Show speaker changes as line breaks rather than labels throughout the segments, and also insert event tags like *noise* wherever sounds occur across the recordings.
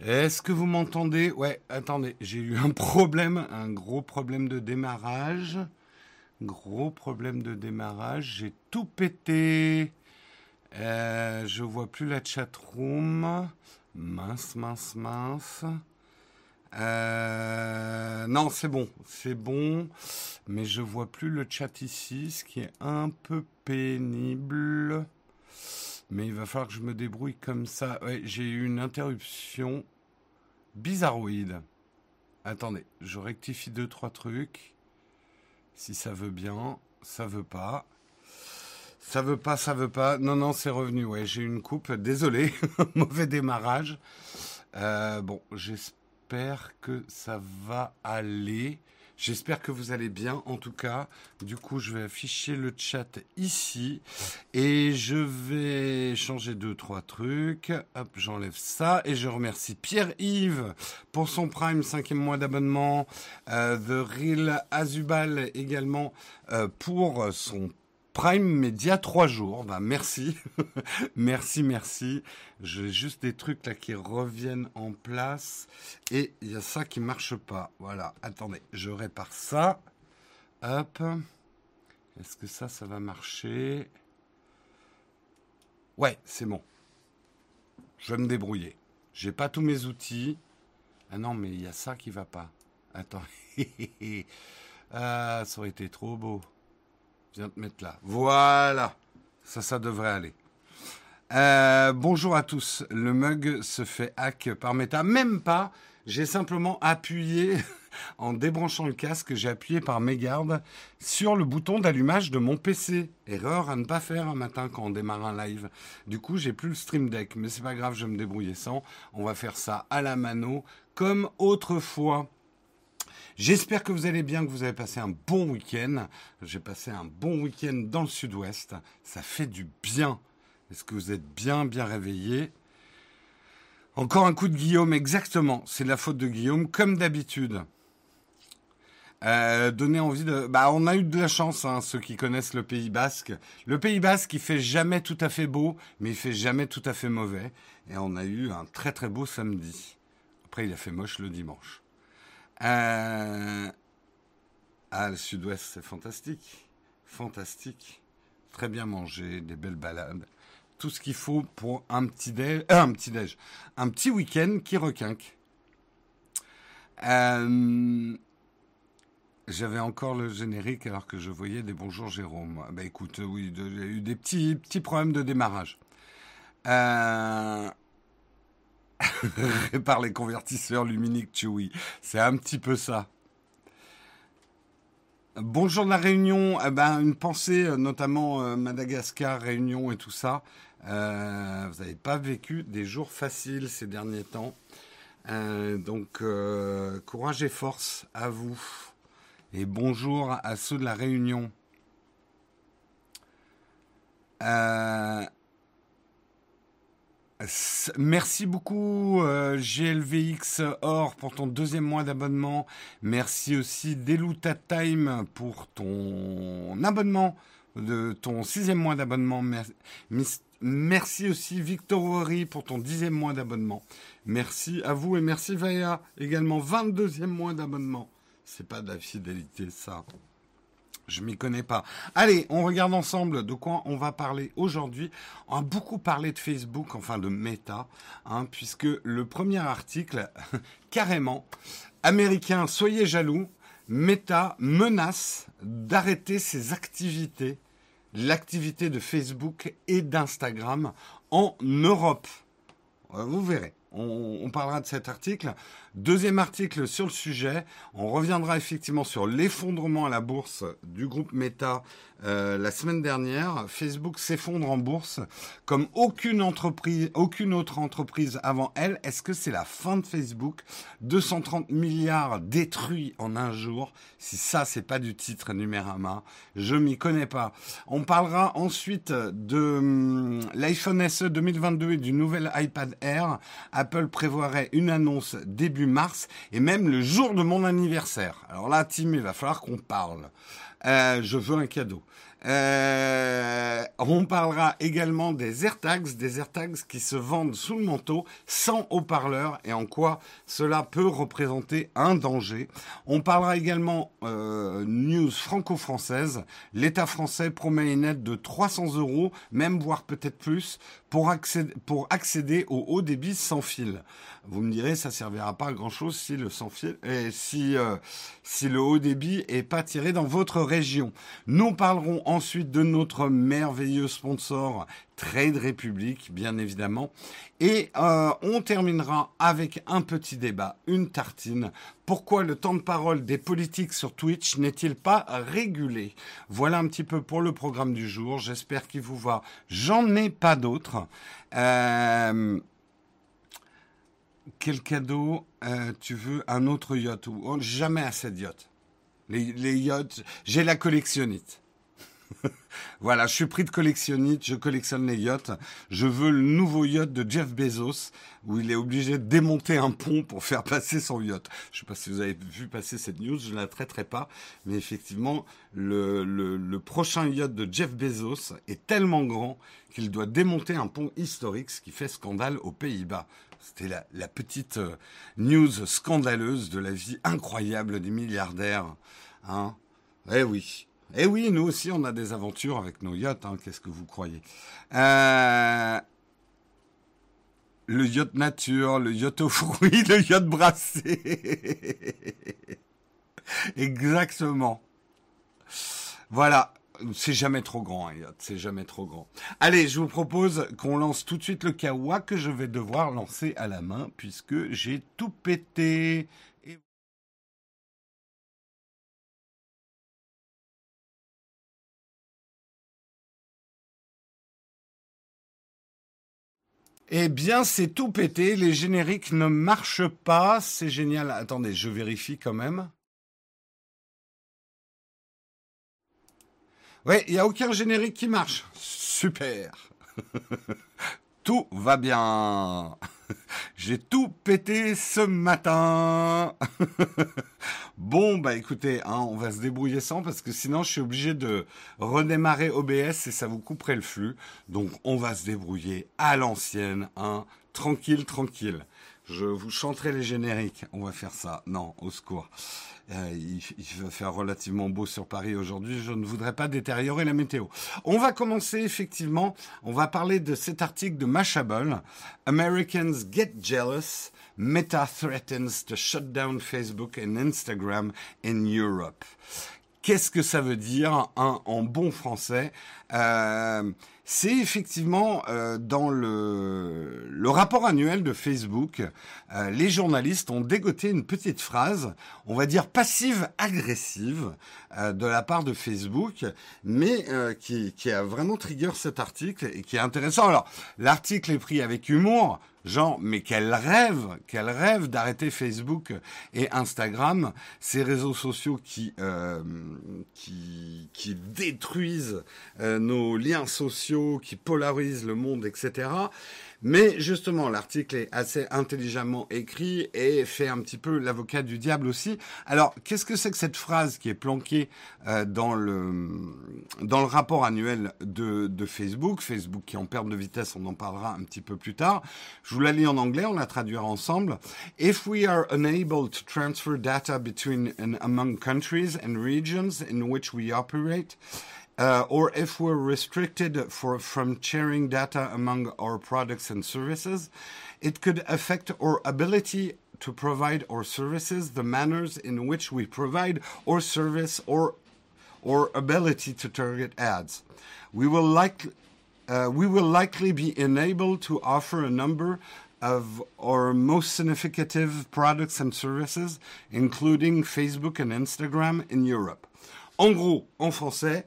Est-ce que vous m'entendez? Ouais, attendez, j'ai eu un problème, un gros problème de démarrage. Gros problème de démarrage, j'ai tout pété. Euh, je vois plus la chat room. Mince, mince, mince. Euh, non, c'est bon, c'est bon, mais je vois plus le chat ici, ce qui est un peu pénible. Mais il va falloir que je me débrouille comme ça. Ouais, j'ai eu une interruption bizarroïde. Attendez, je rectifie deux trois trucs. Si ça veut bien, ça veut pas. Ça veut pas, ça veut pas. Non, non, c'est revenu. Ouais, j'ai une coupe. Désolé, *laughs* mauvais démarrage. Euh, bon, j'espère que ça va aller. J'espère que vous allez bien. En tout cas, du coup, je vais afficher le chat ici et je vais changer deux trois trucs. Hop, j'enlève ça et je remercie Pierre-Yves pour son Prime cinquième mois d'abonnement, euh, The Real Azubal également euh, pour son Prime Média trois jours. Bah, merci, *laughs* merci, merci. J'ai juste des trucs là qui reviennent en place et il y a ça qui marche pas. Voilà. Attendez, je répare ça. Hop. Est-ce que ça, ça va marcher? Ouais, c'est bon. Je vais me débrouiller. J'ai pas tous mes outils. Ah non, mais il y a ça qui va pas. Attends. ah, *laughs* ça aurait été trop beau. Viens te mettre là. Voilà. Ça, ça devrait aller. Euh, bonjour à tous. Le mug se fait hack par Meta. Même pas. J'ai simplement appuyé, *laughs* en débranchant le casque, j'ai appuyé par mégarde sur le bouton d'allumage de mon PC. Erreur à ne pas faire un matin quand on démarre un live. Du coup, j'ai plus le stream deck. Mais c'est pas grave, je vais me débrouiller sans. On va faire ça à la mano, comme autrefois. J'espère que vous allez bien, que vous avez passé un bon week-end. J'ai passé un bon week-end dans le sud-ouest. Ça fait du bien. Est-ce que vous êtes bien, bien réveillés? Encore un coup de Guillaume, exactement. C'est la faute de Guillaume, comme d'habitude. Euh, donner envie de. Bah, on a eu de la chance, hein, ceux qui connaissent le Pays Basque. Le Pays Basque, il fait jamais tout à fait beau, mais il fait jamais tout à fait mauvais. Et on a eu un très très beau samedi. Après, il a fait moche le dimanche. Euh... Ah, le sud-ouest, c'est fantastique. Fantastique. Très bien mangé, des belles balades. Tout ce qu'il faut pour un petit déj, euh, un petit déj, un petit week-end qui requinque. Euh... J'avais encore le générique alors que je voyais des bonjours Jérôme. Bah écoute, oui, a eu des petits, petits problèmes de démarrage. Euh... *laughs* Répare les convertisseurs luminiques Chewy. C'est un petit peu ça. Bonjour de la Réunion. Eh ben, une pensée, euh, notamment euh, Madagascar, Réunion et tout ça. Euh, vous n'avez pas vécu des jours faciles ces derniers temps. Donc, courage et force à vous. Et bonjour à ceux de la Réunion. Merci beaucoup euh, GLVX Or pour ton deuxième mois d'abonnement. Merci aussi Deluta Time pour ton abonnement, de ton sixième mois d'abonnement. Merci, aussi Victor Horry pour ton dixième mois d'abonnement. Merci à vous et merci Vaya également 22e mois d'abonnement. C'est pas de la fidélité ça. Je m'y connais pas. Allez, on regarde ensemble de quoi on va parler aujourd'hui. On a beaucoup parlé de Facebook, enfin de Meta, hein, puisque le premier article, *laughs* carrément, américain, soyez jaloux, Meta menace d'arrêter ses activités, l'activité de Facebook et d'Instagram en Europe. Vous verrez. On, parlera de cet article. Deuxième article sur le sujet. On reviendra effectivement sur l'effondrement à la bourse du groupe Meta euh, la semaine dernière. Facebook s'effondre en bourse comme aucune entreprise, aucune autre entreprise avant elle. Est-ce que c'est la fin de Facebook? 230 milliards détruits en un jour. Si ça, c'est pas du titre numérama, je m'y connais pas. On parlera ensuite de hum, l'iPhone SE 2022 et du nouvel iPad Air. Apple prévoirait une annonce début mars et même le jour de mon anniversaire. Alors là, Tim, il va falloir qu'on parle. Euh, je veux un cadeau. Euh, on parlera également des AirTags, des AirTags qui se vendent sous le manteau sans haut-parleur et en quoi cela peut représenter un danger. On parlera également euh, news franco-française. L'État français promet une aide de 300 euros, même voire peut-être plus, pour accéder, pour accéder au haut débit sans fil. Vous me direz, ça servira pas à grand chose euh, si le haut débit est pas tiré dans votre région. Nous parlerons ensuite de notre merveilleux sponsor Trade Republic, bien évidemment, et euh, on terminera avec un petit débat, une tartine. Pourquoi le temps de parole des politiques sur Twitch n'est-il pas régulé? Voilà un petit peu pour le programme du jour. J'espère qu'il vous va. J'en ai pas d'autres. Euh, quel cadeau euh, tu veux Un autre yacht ou oh, Jamais assez de yachts. Les, yachts, j'ai la collectionnite. *laughs* voilà, je suis pris de collectionnite, je collectionne les yachts. Je veux le nouveau yacht de Jeff Bezos, où il est obligé de démonter un pont pour faire passer son yacht. Je ne sais pas si vous avez vu passer cette news, je ne la traiterai pas, mais effectivement, le, le, le prochain yacht de Jeff Bezos est tellement grand qu'il doit démonter un pont historique, ce qui fait scandale aux Pays-Bas. C'était la, petite euh, news scandaleuse de la vie incroyable des milliardaires. Hein eh oui. Eh oui, nous aussi, on a des aventures avec nos yachts. Hein, Qu'est-ce que vous croyez euh, Le yacht nature, le yacht aux fruits, *laughs* le yacht brassé. *laughs* Exactement. Voilà. C'est jamais trop grand, yacht. C'est jamais trop grand. Allez, je vous propose qu'on lance tout de suite le kawa que je vais devoir lancer à la main puisque j'ai tout pété. Eh bien, c'est tout pété. Les génériques ne marchent pas. C'est génial. Attendez, je vérifie quand même. Ouais, il n'y a aucun générique qui marche. Super. *laughs* tout va bien. *laughs* J'ai tout pété ce matin. *laughs* bon, bah écoutez, hein, on va se débrouiller sans parce que sinon je suis obligé de redémarrer OBS et ça vous couperait le flux. Donc on va se débrouiller à l'ancienne, hein, tranquille, tranquille. Je vous chanterai les génériques. On va faire ça. Non, au secours. Euh, il, va faire relativement beau sur Paris aujourd'hui. Je ne voudrais pas détériorer la météo. On va commencer effectivement. On va parler de cet article de Mashable. Americans get jealous. Meta threatens to shut down Facebook and Instagram in Europe. Qu'est-ce que ça veut dire hein, en bon français? Euh, c'est effectivement euh, dans le, rapport annuel de Facebook, euh, les journalistes ont dégoté une petite phrase, on va dire passive-agressive, de la part de Facebook, mais euh, qui, qui, a vraiment trigger cet article et qui est intéressant. Alors, l'article est pris avec humour, genre, mais quel rêve, quel rêve d'arrêter Facebook et Instagram, ces réseaux sociaux qui, euh, qui, qui détruisent nos liens sociaux, qui polarisent le monde, etc. Mais justement, l'article est assez intelligemment écrit et fait un petit peu l'avocat du diable aussi. Alors, qu'est-ce que c'est que cette phrase qui est planquée euh, dans le dans le rapport annuel de, de Facebook, Facebook qui en perte de vitesse, on en parlera un petit peu plus tard. Je vous la lis en anglais, on la traduira ensemble. If we are unable to transfer data between and among countries and regions in which we operate, uh, or if we're restricted for, from sharing data among our products and services, it could affect our ability to provide our services, the manners in which we provide our service, or or ability to target ads. We will likely uh, we will likely be enabled to offer a number of our most significant products and services, including Facebook and Instagram in Europe. En gros, en français,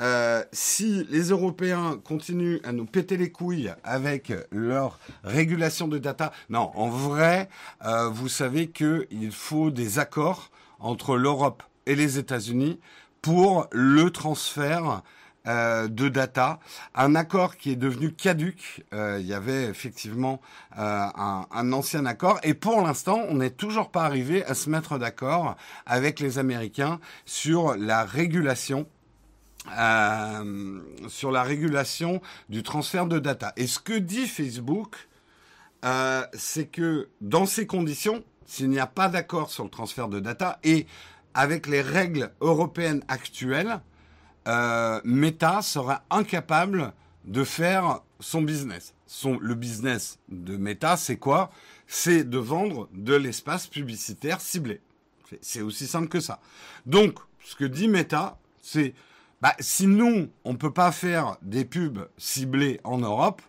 Euh, si les Européens continuent à nous péter les couilles avec leur régulation de data, non, en vrai, euh, vous savez qu'il faut des accords entre l'Europe et les États-Unis pour le transfert euh, de data, un accord qui est devenu caduque. Euh, il y avait effectivement euh, un, un, ancien accord et pour l'instant, on n'est toujours pas arrivé à se mettre d'accord avec les Américains sur la régulation euh, sur la régulation du transfert de data. Et ce que dit Facebook, euh, c'est que dans ces conditions, s'il n'y a pas d'accord sur le transfert de data et avec les règles européennes actuelles, euh, Meta sera incapable de faire son business. Le business de Meta, c'est quoi? C'est de vendre de l'espace publicitaire ciblé. C'est aussi simple que ça. Donc, ce que dit Meta, c'est bah, si nous, on ne peut pas faire des pubs ciblées en Europe,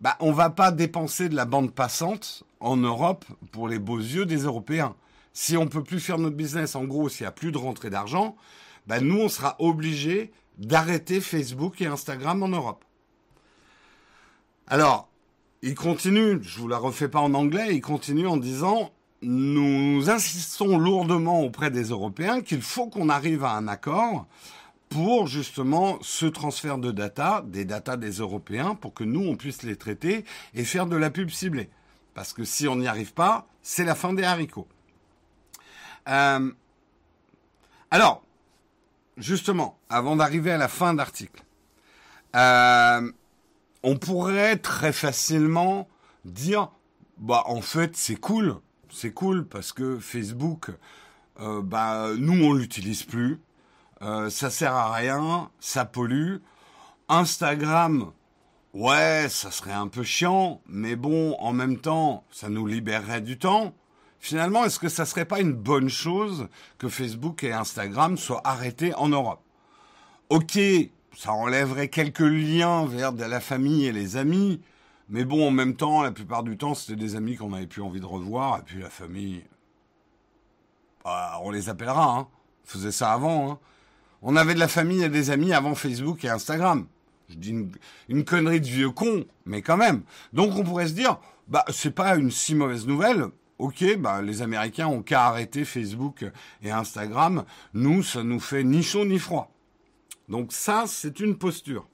bah, on va pas dépenser de la bande passante en Europe pour les beaux yeux des Européens. Si on peut plus faire notre business, en gros, s'il n'y a plus de rentrée d'argent, bah, nous, on sera obligé d'arrêter Facebook et Instagram en Europe. Alors, il continue, je vous la refais pas en anglais, il continue en disant nous insistons lourdement auprès des Européens qu'il faut qu'on arrive à un accord pour justement ce transfert de data, des data des Européens, pour que nous, on puisse les traiter et faire de la pub ciblée. Parce que si on n'y arrive pas, c'est la fin des haricots. Euh, alors, justement, avant d'arriver à la fin d'article, euh, on pourrait très facilement dire, bah en fait c'est cool, c'est cool parce que Facebook, euh, bah nous on l'utilise plus, euh, ça sert à rien, ça pollue. Instagram, ouais, ça serait un peu chiant, mais bon, en même temps, ça nous libérerait du temps. Finalement, est-ce que ça serait pas une bonne chose que Facebook et Instagram soient arrêtés en Europe? Ok, ça enlèverait quelques liens vers la famille et les amis, mais bon, en même temps, la plupart du temps, c'était des amis qu'on n'avait plus envie de revoir, et puis la famille, bah, on les appellera, hein. On faisait ça avant, hein. On avait de la famille et des amis avant Facebook et Instagram. Je dis une, connerie de vieux con, mais quand même. Donc on pourrait se dire, bah c'est pas une si mauvaise nouvelle. Ok, bah les Américains ont qu'à arrêter Facebook et Instagram. Nous, ça nous fait ni chaud ni froid. Donc ça, c'est une posture.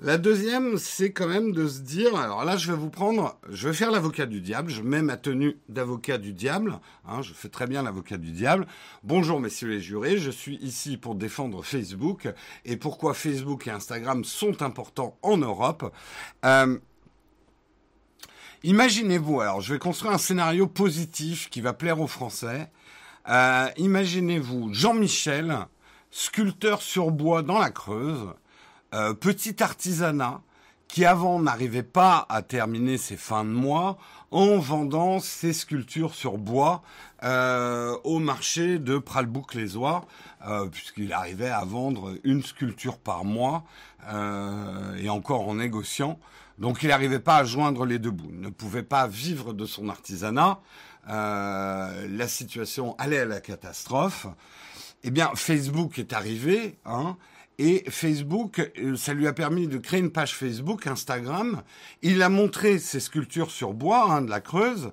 La deuxième, c'est quand même de se dire, alors là, je vais vous prendre, je vais faire l'avocat du diable, je mets ma tenue d'avocat du diable, hein, je fais très bien l'avocat du diable. Bonjour messieurs les jurés, je suis ici pour défendre Facebook et pourquoi Facebook et Instagram sont importants en Europe. Euh, imaginez-vous, alors je vais construire un scénario positif qui va plaire aux Français. Euh, imaginez-vous Jean-Michel, sculpteur sur bois dans la Creuse, euh, petit artisanat qui avant n'arrivait pas à terminer ses fins de mois en vendant ses sculptures sur bois euh, au marché de Pralbouc-les-Oies, euh, puisqu'il arrivait à vendre une sculpture par mois et encore en négociant. Donc il n'arrivait pas à joindre les deux bouts, il ne pouvait pas vivre de son artisanat. la situation allait à la catastrophe. Eh bien, Facebook est arrivé, hein, et Facebook, euh, ça lui a permis de créer une page Facebook, Instagram. Il a montré ses sculptures sur bois hein, de la Creuse.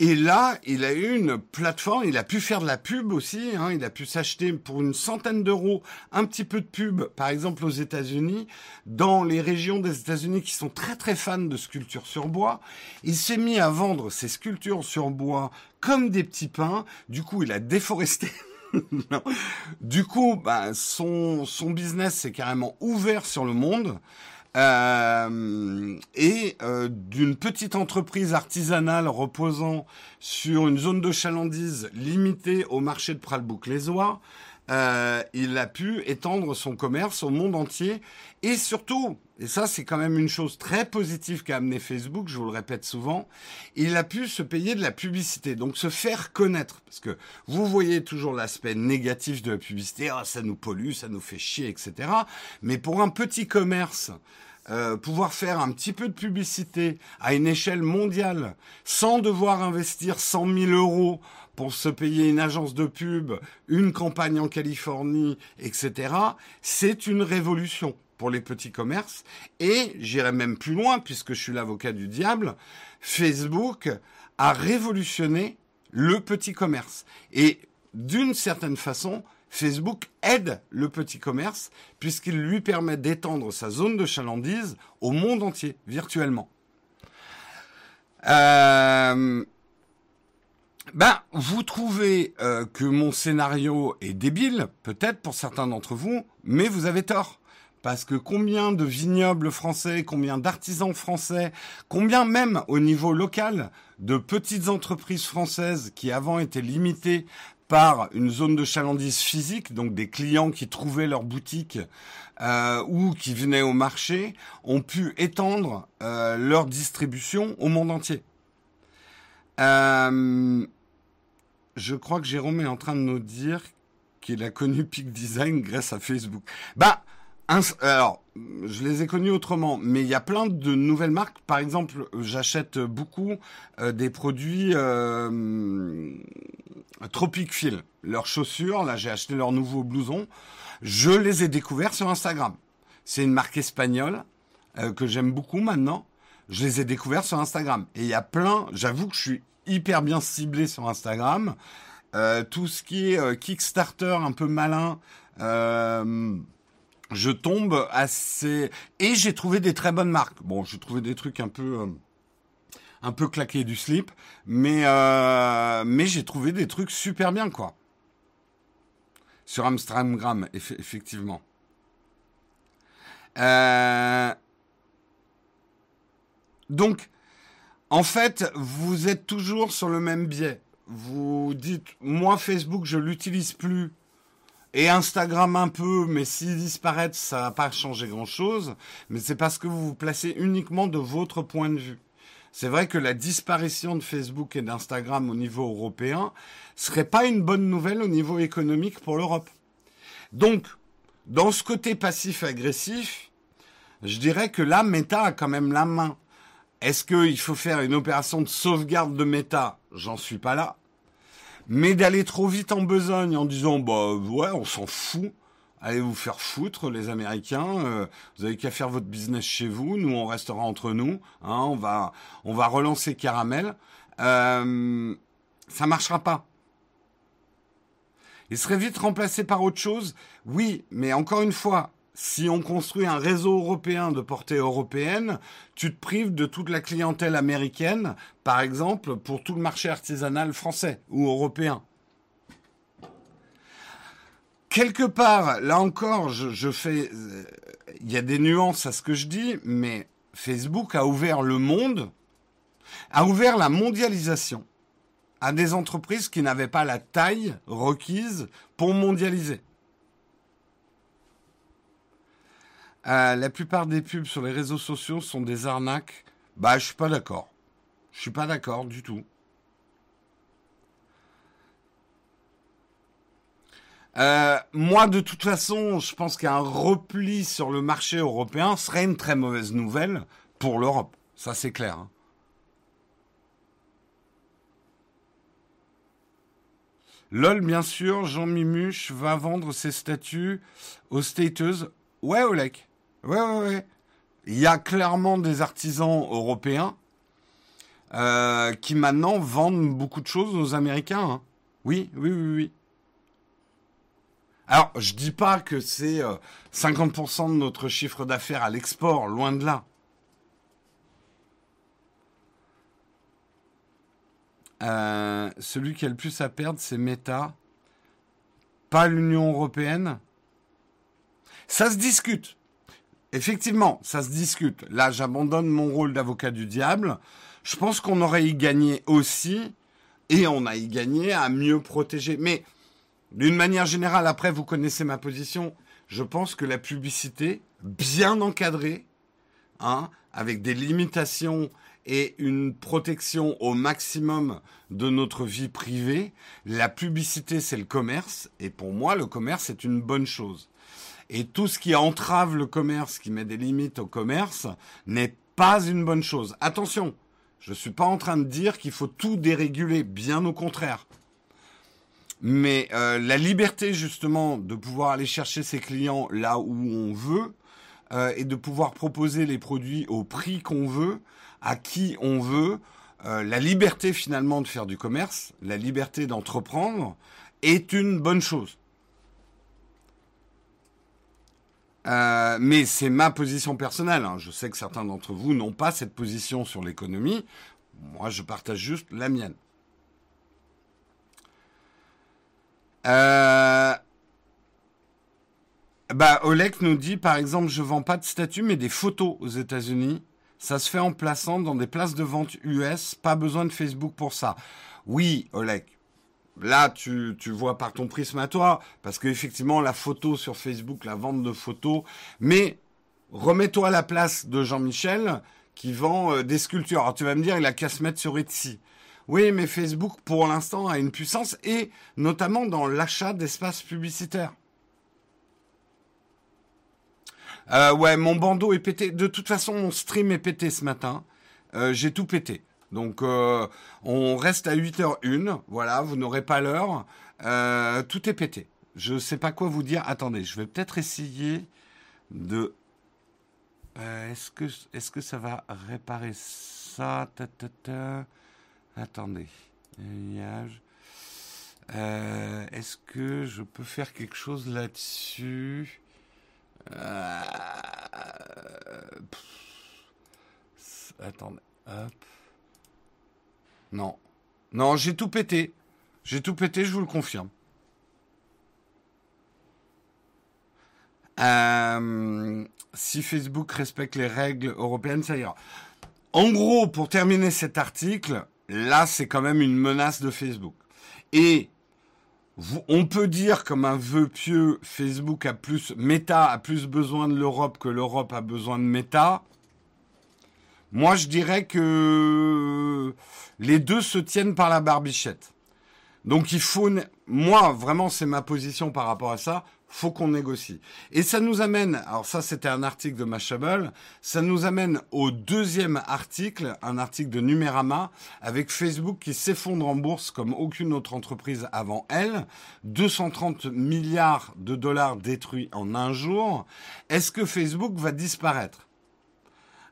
Et là, il a eu une plateforme, il a pu faire de la pub aussi, hein, il a pu s'acheter pour une centaine d'euros un petit peu de pub, par exemple aux États-Unis, dans les régions des États-Unis qui sont très très fans de sculptures sur bois. Il s'est mis à vendre ses sculptures sur bois comme des petits pains. Du coup, il a déforesté *laughs* Du coup, bah, son, business s'est carrément ouvert sur le monde. Euh, et euh, d'une petite entreprise artisanale reposant sur une zone de chalandise limitée au marché de Pralbouc-les-Oies, euh, il a pu étendre son commerce au monde entier. Et surtout, et ça c'est quand même une chose très positive qu'a amené Facebook, je vous le répète souvent, il a pu se payer de la publicité, donc se faire connaître, parce que vous voyez toujours l'aspect négatif de la publicité, ah, ça nous pollue, ça nous fait chier, etc. Mais pour un petit commerce, euh, pouvoir faire un petit peu de publicité à une échelle mondiale sans devoir investir 100 000 euros pour se payer une agence de pub, une campagne en Californie, etc., c'est une révolution pour les petits commerces. Et j'irai même plus loin, puisque je suis l'avocat du diable, Facebook a révolutionné le petit commerce. Et d'une certaine façon, Facebook aide le petit commerce puisqu'il lui permet d'étendre sa zone de chalandise au monde entier, virtuellement. Euh, Ben, vous trouvez euh, que mon scénario est débile, peut-être pour certains d'entre vous, mais vous avez tort. Parce que combien de vignobles français, combien d'artisans français, combien même au niveau local de petites entreprises françaises qui avant étaient limitées par une zone de chalandise physique, donc des clients qui trouvaient leur boutique euh, ou qui venaient au marché, ont pu étendre euh, leur distribution au monde entier. Euh, je crois que Jérôme est en train de nous dire qu'il a connu Peak Design grâce à Facebook. Bah, alors, je les ai connus autrement, mais il y a plein de nouvelles marques. Par exemple, j'achète beaucoup euh, des produits euh, Tropic Feel, leurs chaussures. Là, j'ai acheté leurs nouveaux blousons. Je les ai découverts sur Instagram. C'est une marque espagnole euh, que j'aime beaucoup maintenant. Je les ai découverts sur Instagram. Et il y a plein. J'avoue que je suis hyper bien ciblé sur Instagram. Euh, tout ce qui est euh, Kickstarter un peu malin. Euh, je tombe assez et j'ai trouvé des très bonnes marques. Bon, j'ai trouvé des trucs un peu un peu claqués du slip, mais j'ai trouvé des trucs super bien quoi. Sur Amstramgram, eff effectivement. Donc, en fait, vous êtes toujours sur le même biais. Vous dites, moi Facebook, je l'utilise plus et Instagram un peu, mais s'ils disparaissent, ça va pas changer grand-chose. Mais c'est parce que vous vous placez uniquement de votre point de vue. C'est vrai que la disparition de Facebook et d'Instagram au niveau européen serait pas une bonne nouvelle au niveau économique pour l'Europe. Donc, dans ce côté passif-agressif, je dirais que là, Meta a quand même la main. Est-ce qu'il faut faire une opération de sauvegarde de Meta? J'en suis pas là. Mais d'aller trop vite en besogne en disant bah ouais, on s'en fout. Allez vous faire foutre, les Américains. Euh, vous avez qu'à faire votre business chez vous. Nous, on restera entre nous. Hein, on va, on va relancer Caramel. Euh, ça marchera pas. Il serait vite remplacé par autre chose. Oui, mais encore une fois, si on construit un réseau européen de portée européenne, tu te prives de toute la clientèle américaine, par exemple, pour tout le marché artisanal français ou européen. Quelque part, là encore, je, fais, euh, il y a des nuances à ce que je dis, mais Facebook a ouvert le monde, a ouvert la mondialisation à des entreprises qui n'avaient pas la taille requise pour mondialiser. Euh, la plupart des pubs sur les réseaux sociaux sont des arnaques. Bah, je suis pas d'accord. Je suis pas d'accord du tout. Euh, moi, de toute façon, je pense qu'un repli sur le marché européen serait une très mauvaise nouvelle pour l'Europe. Ça, c'est clair. Hein. LOL, bien sûr, Jean Mimuche va vendre ses statuts aux stateuses. Ouais, Olek. Ouais, ouais, ouais. Il y a clairement des artisans européens euh, qui maintenant vendent beaucoup de choses aux Américains. Hein. Oui, oui, oui, oui. Alors, je dis pas que c'est euh, 50% de notre chiffre d'affaires à l'export, loin de là. Euh, celui qui a le plus à perdre, c'est Meta, pas l'Union européenne. Ça se discute. Effectivement, ça se discute. Là, j'abandonne mon rôle d'avocat du diable. Je pense qu'on aurait y gagné aussi, et on a y gagné à mieux protéger. Mais d'une manière générale, après, vous connaissez ma position. Je pense que la publicité, bien encadrée, hein, avec des limitations et une protection au maximum de notre vie privée, la publicité, c'est le commerce. Et pour moi, le commerce est une bonne chose. Et tout ce qui entrave le commerce, qui met des limites au commerce, n'est pas une bonne chose. Attention, je ne suis pas en train de dire qu'il faut tout déréguler, bien au contraire. Mais euh, la liberté justement de pouvoir aller chercher ses clients là où on veut euh, et de pouvoir proposer les produits au prix qu'on veut, à qui on veut, euh, la liberté finalement de faire du commerce, la liberté d'entreprendre est une bonne chose. Euh, mais c'est ma position personnelle. Hein. Je sais que certains d'entre vous n'ont pas cette position sur l'économie. Moi, je partage juste la mienne. Euh, bah, Olek nous dit, par exemple, je vends pas de statues, mais des photos aux États-Unis. Ça se fait en plaçant dans des places de vente US. Pas besoin de Facebook pour ça. Oui, Olek. Là, tu, vois par ton prisme à toi, parce qu'effectivement, la photo sur Facebook, la vente de photos, mais remets-toi à la place de Jean-Michel qui vend euh, des sculptures. Alors tu vas me dire, il a qu'à se mettre sur Etsy. Oui, mais Facebook, pour l'instant, a une puissance, et notamment dans l'achat d'espaces publicitaires. Euh, ouais, mon bandeau est pété. De toute façon, mon stream est pété ce matin. Euh, J'ai tout pété. Donc, euh, on reste à 8h01. Voilà, vous n'aurez pas l'heure. Euh, tout est pété. Je ne sais pas quoi vous dire. Attendez, je vais peut-être essayer de... Euh, est-ce que, ça va réparer ça? Attendez. Est-ce que je peux faire quelque chose là-dessus? Attendez. Hop. Non. Non, j'ai tout pété. J'ai tout pété, je vous le confirme. Euh, si Facebook respecte les règles européennes, ça ira. En gros, pour terminer cet article, là, c'est quand même une menace de Facebook. Et on peut dire comme un vœu pieux, Facebook a plus, Meta a plus besoin de l'Europe que l'Europe a besoin de Meta. Moi, je dirais que les deux se tiennent par la barbichette. Donc il faut, moi, vraiment, c'est ma position par rapport à ça faut qu'on négocie. Et ça nous amène, alors ça c'était un article de Mashable, ça nous amène au deuxième article, un article de Numérama, avec Facebook qui s'effondre en bourse comme aucune autre entreprise avant elle, 230 milliards de dollars détruits en un jour. Est-ce que Facebook va disparaître?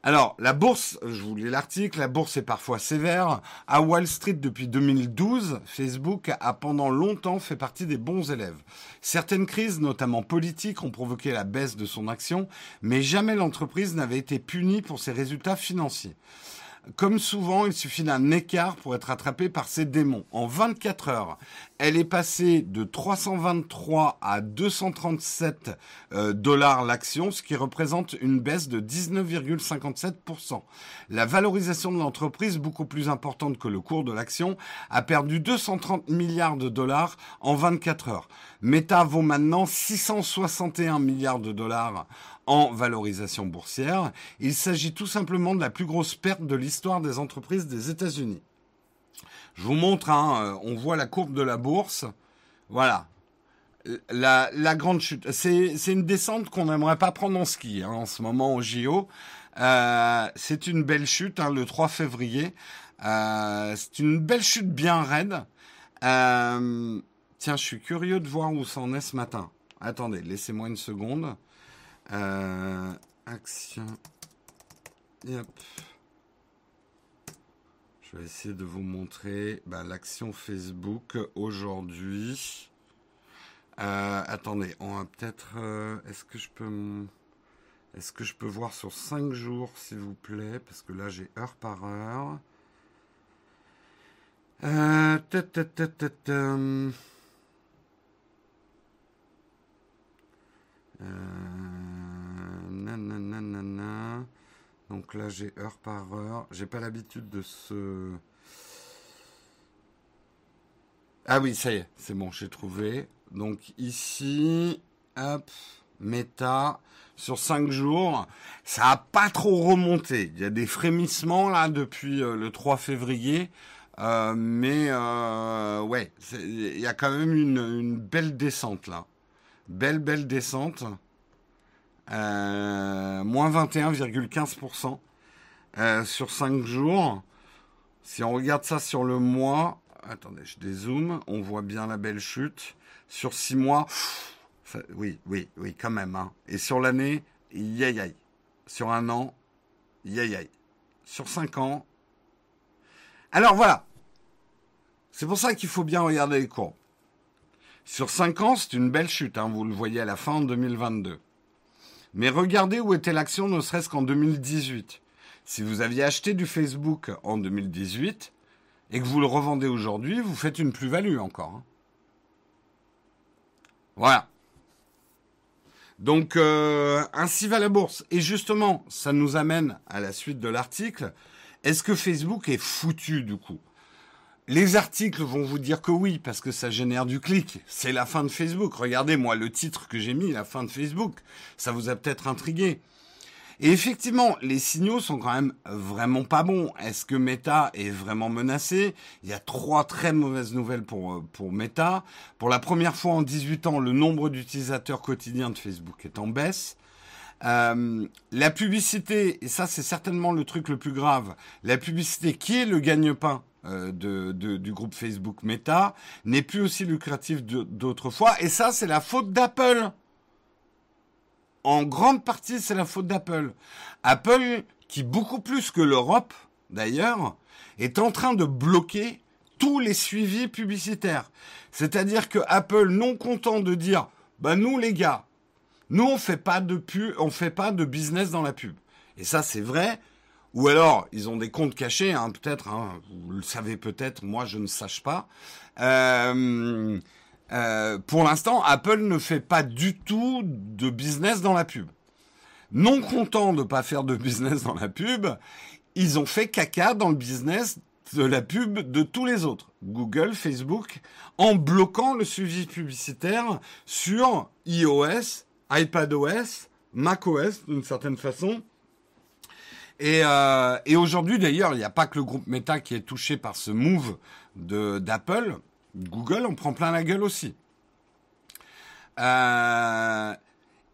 Alors, la bourse, je vous lis l'article, la bourse est parfois sévère. À Wall Street depuis 2012, Facebook a pendant longtemps fait partie des bons élèves. Certaines crises, notamment politiques, ont provoqué la baisse de son action, mais jamais l'entreprise n'avait été punie pour ses résultats financiers. Comme souvent, il suffit d'un écart pour être attrapé par ces démons. En 24 heures, elle est passée de 323 à 237 euh, dollars l'action, ce qui représente une baisse de 19,57%. La valorisation de l'entreprise, beaucoup plus importante que le cours de l'action, a perdu 230 milliards de dollars en 24 heures. Meta vaut maintenant 661 milliards de dollars en valorisation boursière. Il s'agit tout simplement de la plus grosse perte de l'histoire des entreprises des États-Unis. Je vous montre, hein, euh, on voit la courbe de la bourse. Voilà. La, grande chute. C'est une descente qu'on n'aimerait pas prendre en ski hein, en ce moment au JO. Euh, c'est une belle chute, hein, le 3 février. Euh, c'est une belle chute bien raide. Euh, tiens, je suis curieux de voir où ça en est ce matin. Attendez, laissez-moi une seconde. Euh, action. Yep. Je vais essayer de vous montrer bah, l'action Facebook aujourd'hui. Euh, attendez, on va peut-être. Euh, est-ce que je peux. Est-ce que je peux voir sur 5 jours, s'il vous plaît? Parce que là, j'ai heure par heure. Euh, nanana. Donc là, j'ai heure par heure. J'ai pas l'habitude de ce. Ah oui, ça y est, c'est bon, j'ai trouvé. Donc ici, hop, méta, sur 5 jours, ça a pas trop remonté. Il y a des frémissements là depuis euh, le 3 février. Euh, mais euh, ouais, il y a quand même une belle descente là. Belle, belle descente. Euh, moins 21,15% euh, sur 5 jours. Si on regarde ça sur le mois, attendez, je dézoome, on voit bien la belle chute. Sur 6 mois, oui, oui, oui, quand même. Hein. Et sur l'année, yay yay. Sur un an, yay yay. Sur 5 ans. Alors voilà. C'est pour ça qu'il faut bien regarder les courbes. Sur 5 ans, c'est une belle chute, hein, vous le voyez à la fin de 2022. Mais regardez où était l'action, ne serait-ce qu'en 2018. Si vous aviez acheté du Facebook en 2018 et que vous le revendez aujourd'hui, vous faites une plus-value encore. Hein. Voilà. Donc, euh, ainsi va la bourse. Et justement, ça nous amène à la suite de l'article. Est-ce que Facebook est foutu du coup? Les articles vont vous dire que oui, parce que ça génère du clic. C'est la fin de Facebook. Regardez, moi, le titre que j'ai mis, la fin de Facebook. Ça vous a peut-être intrigué. Et effectivement, les signaux sont quand même vraiment pas bons. Est-ce que Meta est vraiment menacé? Il y a trois très mauvaises nouvelles pour, euh, pour Meta. Pour la première fois en 18 ans, le nombre d'utilisateurs quotidiens de Facebook est en baisse. Euh, la publicité, et ça c'est certainement le truc le plus grave, la publicité qui est le gagne-pain euh, de, du groupe Facebook Meta n'est plus aussi lucratif d'autrefois. Et ça, c'est la faute d'Apple. En grande partie, c'est la faute d'Apple. Apple, qui beaucoup plus que l'Europe, d'ailleurs, est en train de bloquer tous les suivis publicitaires. C'est-à-dire que Apple, non content de dire, bah nous les gars, nous on fait pas de pub, on fait pas de business dans la pub. Et ça c'est vrai, ou alors, ils ont des comptes cachés, hein, peut-être, hein, vous le savez peut-être, moi je ne sache pas. Euh, euh, pour l'instant, Apple ne fait pas du tout de business dans la pub. Non content de ne pas faire de business dans la pub, ils ont fait caca dans le business de la pub de tous les autres, Google, Facebook, en bloquant le suivi publicitaire sur iOS, iPadOS, macOS d'une certaine façon, et, euh, et aujourd'hui, d'ailleurs, il n'y a pas que le groupe Meta qui est touché par ce move d'Apple. Google en prend plein la gueule aussi. Euh,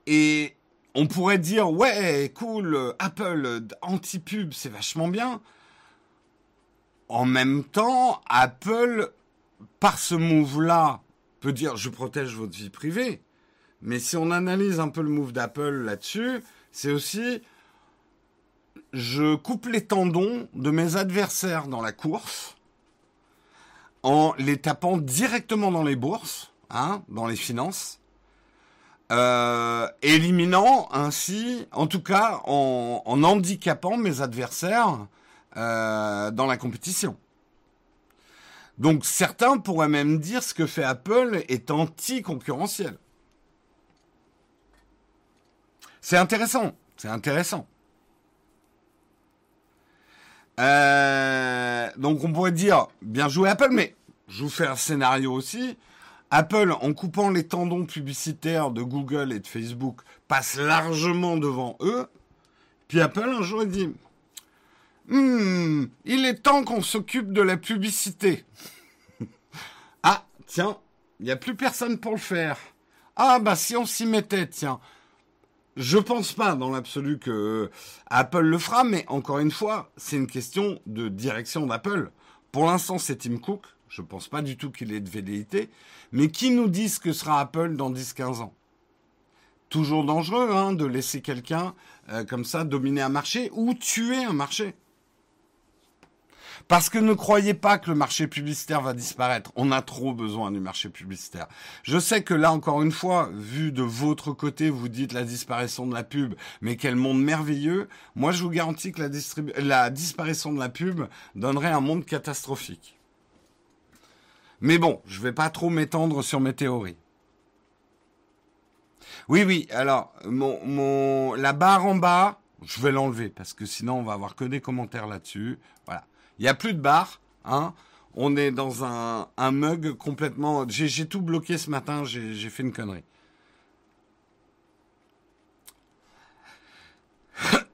et on pourrait dire, ouais, cool, Apple, anti-pub, c'est vachement bien. En même temps, Apple, par ce move-là, peut dire, je protège votre vie privée. Mais si on analyse un peu le move d'Apple là-dessus, c'est aussi, je coupe les tendons de mes adversaires dans la course en les tapant directement dans les bourses, hein, dans les finances, euh, éliminant ainsi, en tout cas en, handicapant mes adversaires euh, dans la compétition. Donc certains pourraient même dire ce que fait Apple est anti-concurrentiel. C'est intéressant, c'est intéressant. Euh, donc on pourrait dire bien joué Apple, mais je vous fais un scénario aussi. Apple, en coupant les tendons publicitaires de Google et de Facebook, passe largement devant eux. Puis Apple, un jour, dit hmm, il est temps qu'on s'occupe de la publicité. *laughs* ah, tiens, il n'y a plus personne pour le faire. Ah, bah si on s'y mettait, tiens. Je pense pas dans l'absolu que euh, Apple le fera, mais encore une fois, c'est une question de direction d'Apple. Pour l'instant, c'est Tim Cook. Je pense pas du tout qu'il ait de velléité. Mais qui nous dit ce que sera Apple dans 10-15 ans? Toujours dangereux hein, de laisser quelqu'un euh, comme ça dominer un marché ou tuer un marché. Parce que ne croyez pas que le marché publicitaire va disparaître. On a trop besoin du marché publicitaire. Je sais que là, encore une fois, vu de votre côté, vous dites la disparition de la pub, mais quel monde merveilleux. Moi, je vous garantis que la, disparition de la pub donnerait un monde catastrophique. Mais bon, je vais pas trop m'étendre sur mes théories. Oui, oui, alors, la barre en bas, je vais l'enlever parce que sinon on va avoir que des commentaires là-dessus. Voilà. Il n'y a plus de bar. Hein. On est dans un, mug complètement. J'ai tout bloqué ce matin. J'ai fait une connerie.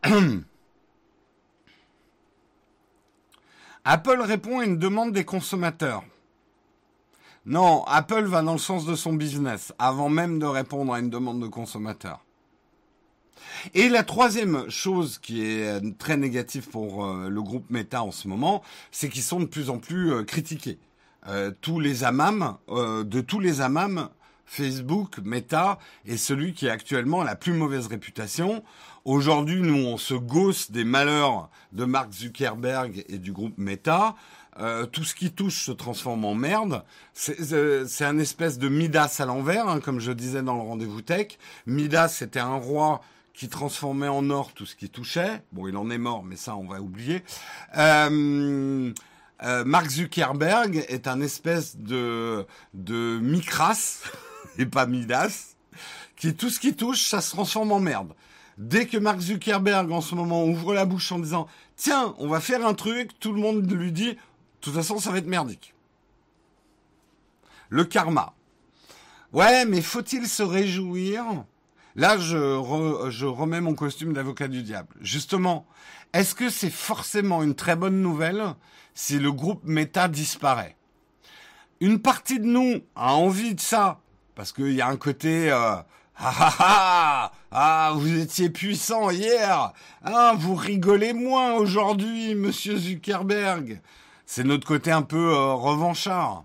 *coughs* Apple répond à une demande des consommateurs. Non, Apple va dans le sens de son business avant même de répondre à une demande de consommateurs. Et la troisième chose qui est euh, très négative pour euh, le groupe Meta en ce moment, c'est qu'ils sont de plus en plus euh, critiqués. tous les amams, de tous les amams, Facebook, Meta est celui qui a actuellement la plus mauvaise réputation. Aujourd'hui, nous, on se gosse des malheurs de Mark Zuckerberg et du groupe Meta. tout ce qui touche se transforme en merde. C'est un espèce de Midas à l'envers, hein, comme je disais dans le rendez-vous tech. Midas, c'était un roi qui transformait en or tout ce qui touchait. Bon, il en est mort, mais ça, on va oublier. Euh, euh, Mark Zuckerberg est un espèce de de micras. *laughs* et pas Midas, qui tout ce qui touche, ça se transforme en merde. Dès que Mark Zuckerberg en ce moment ouvre la bouche en disant tiens, on va faire un truc, tout le monde lui dit de toute façon ça va être merdique. Le karma. Ouais, mais faut-il se réjouir Là, je, remets mon costume d'avocat du diable. Justement, est-ce que c'est forcément une très bonne nouvelle si le groupe Meta disparaît? Une partie de nous a envie de ça, parce qu'il y a un côté... Euh, ah, ah, ah, ah, vous étiez puissant hier. Ah, vous rigolez moins aujourd'hui, monsieur Zuckerberg. C'est notre côté un peu euh, revanchard.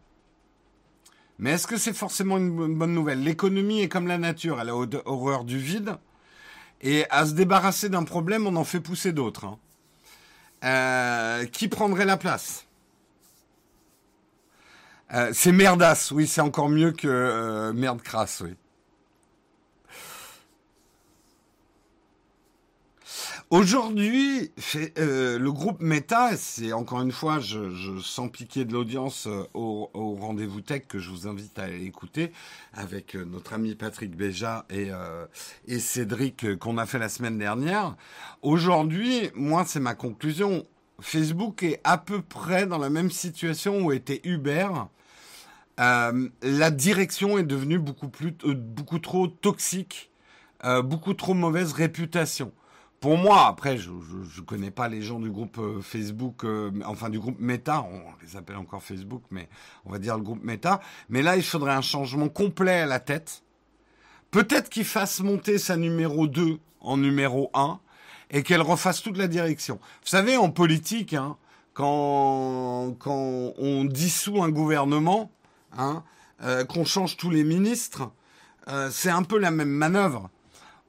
Mais est-ce que c'est forcément une bonne nouvelle? L'économie est comme la nature, elle a horreur du vide. Et à se débarrasser d'un problème, on en fait pousser d'autres. Hein. Euh, qui prendrait la place? Euh, C'est merdasse, oui, c'est encore mieux que euh, merde crasse, oui. Aujourd'hui, euh, le groupe Meta, c'est encore une fois, je, sens piquer de l'audience euh, au, rendez-vous tech que je vous invite à écouter avec euh, notre ami Patrick Béja et, et Cédric qu'on a fait la semaine dernière. Aujourd'hui, moi, c'est ma conclusion. Facebook est à peu près dans la même situation où était Uber. la direction est devenue beaucoup plus, beaucoup trop toxique, beaucoup trop mauvaise réputation pour moi, après, je ne connais pas les gens du groupe euh, Facebook, euh, enfin du groupe Meta, on les appelle encore Facebook, mais on va dire le groupe Meta. Mais là, il faudrait un changement complet à la tête. Peut-être qu'il fasse monter sa numéro 2 en numéro 1 et qu'elle refasse toute la direction. Vous savez, en politique, hein, quand, quand on dissout un gouvernement, hein, euh, qu'on change tous les ministres, c'est un peu la même manœuvre.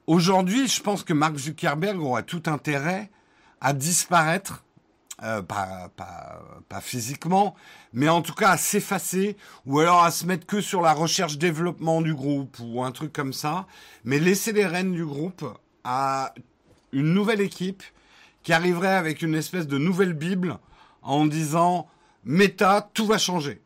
Aujourd'hui, je pense que Mark Zuckerberg aura tout intérêt à disparaître, euh, pas, pas, pas, physiquement, mais en tout cas à s'effacer, ou alors à se mettre que sur la recherche-développement du groupe, ou un truc comme ça, mais laisser les rênes du groupe à une nouvelle équipe qui arriverait avec une espèce de nouvelle Bible en disant Meta, tout va changer.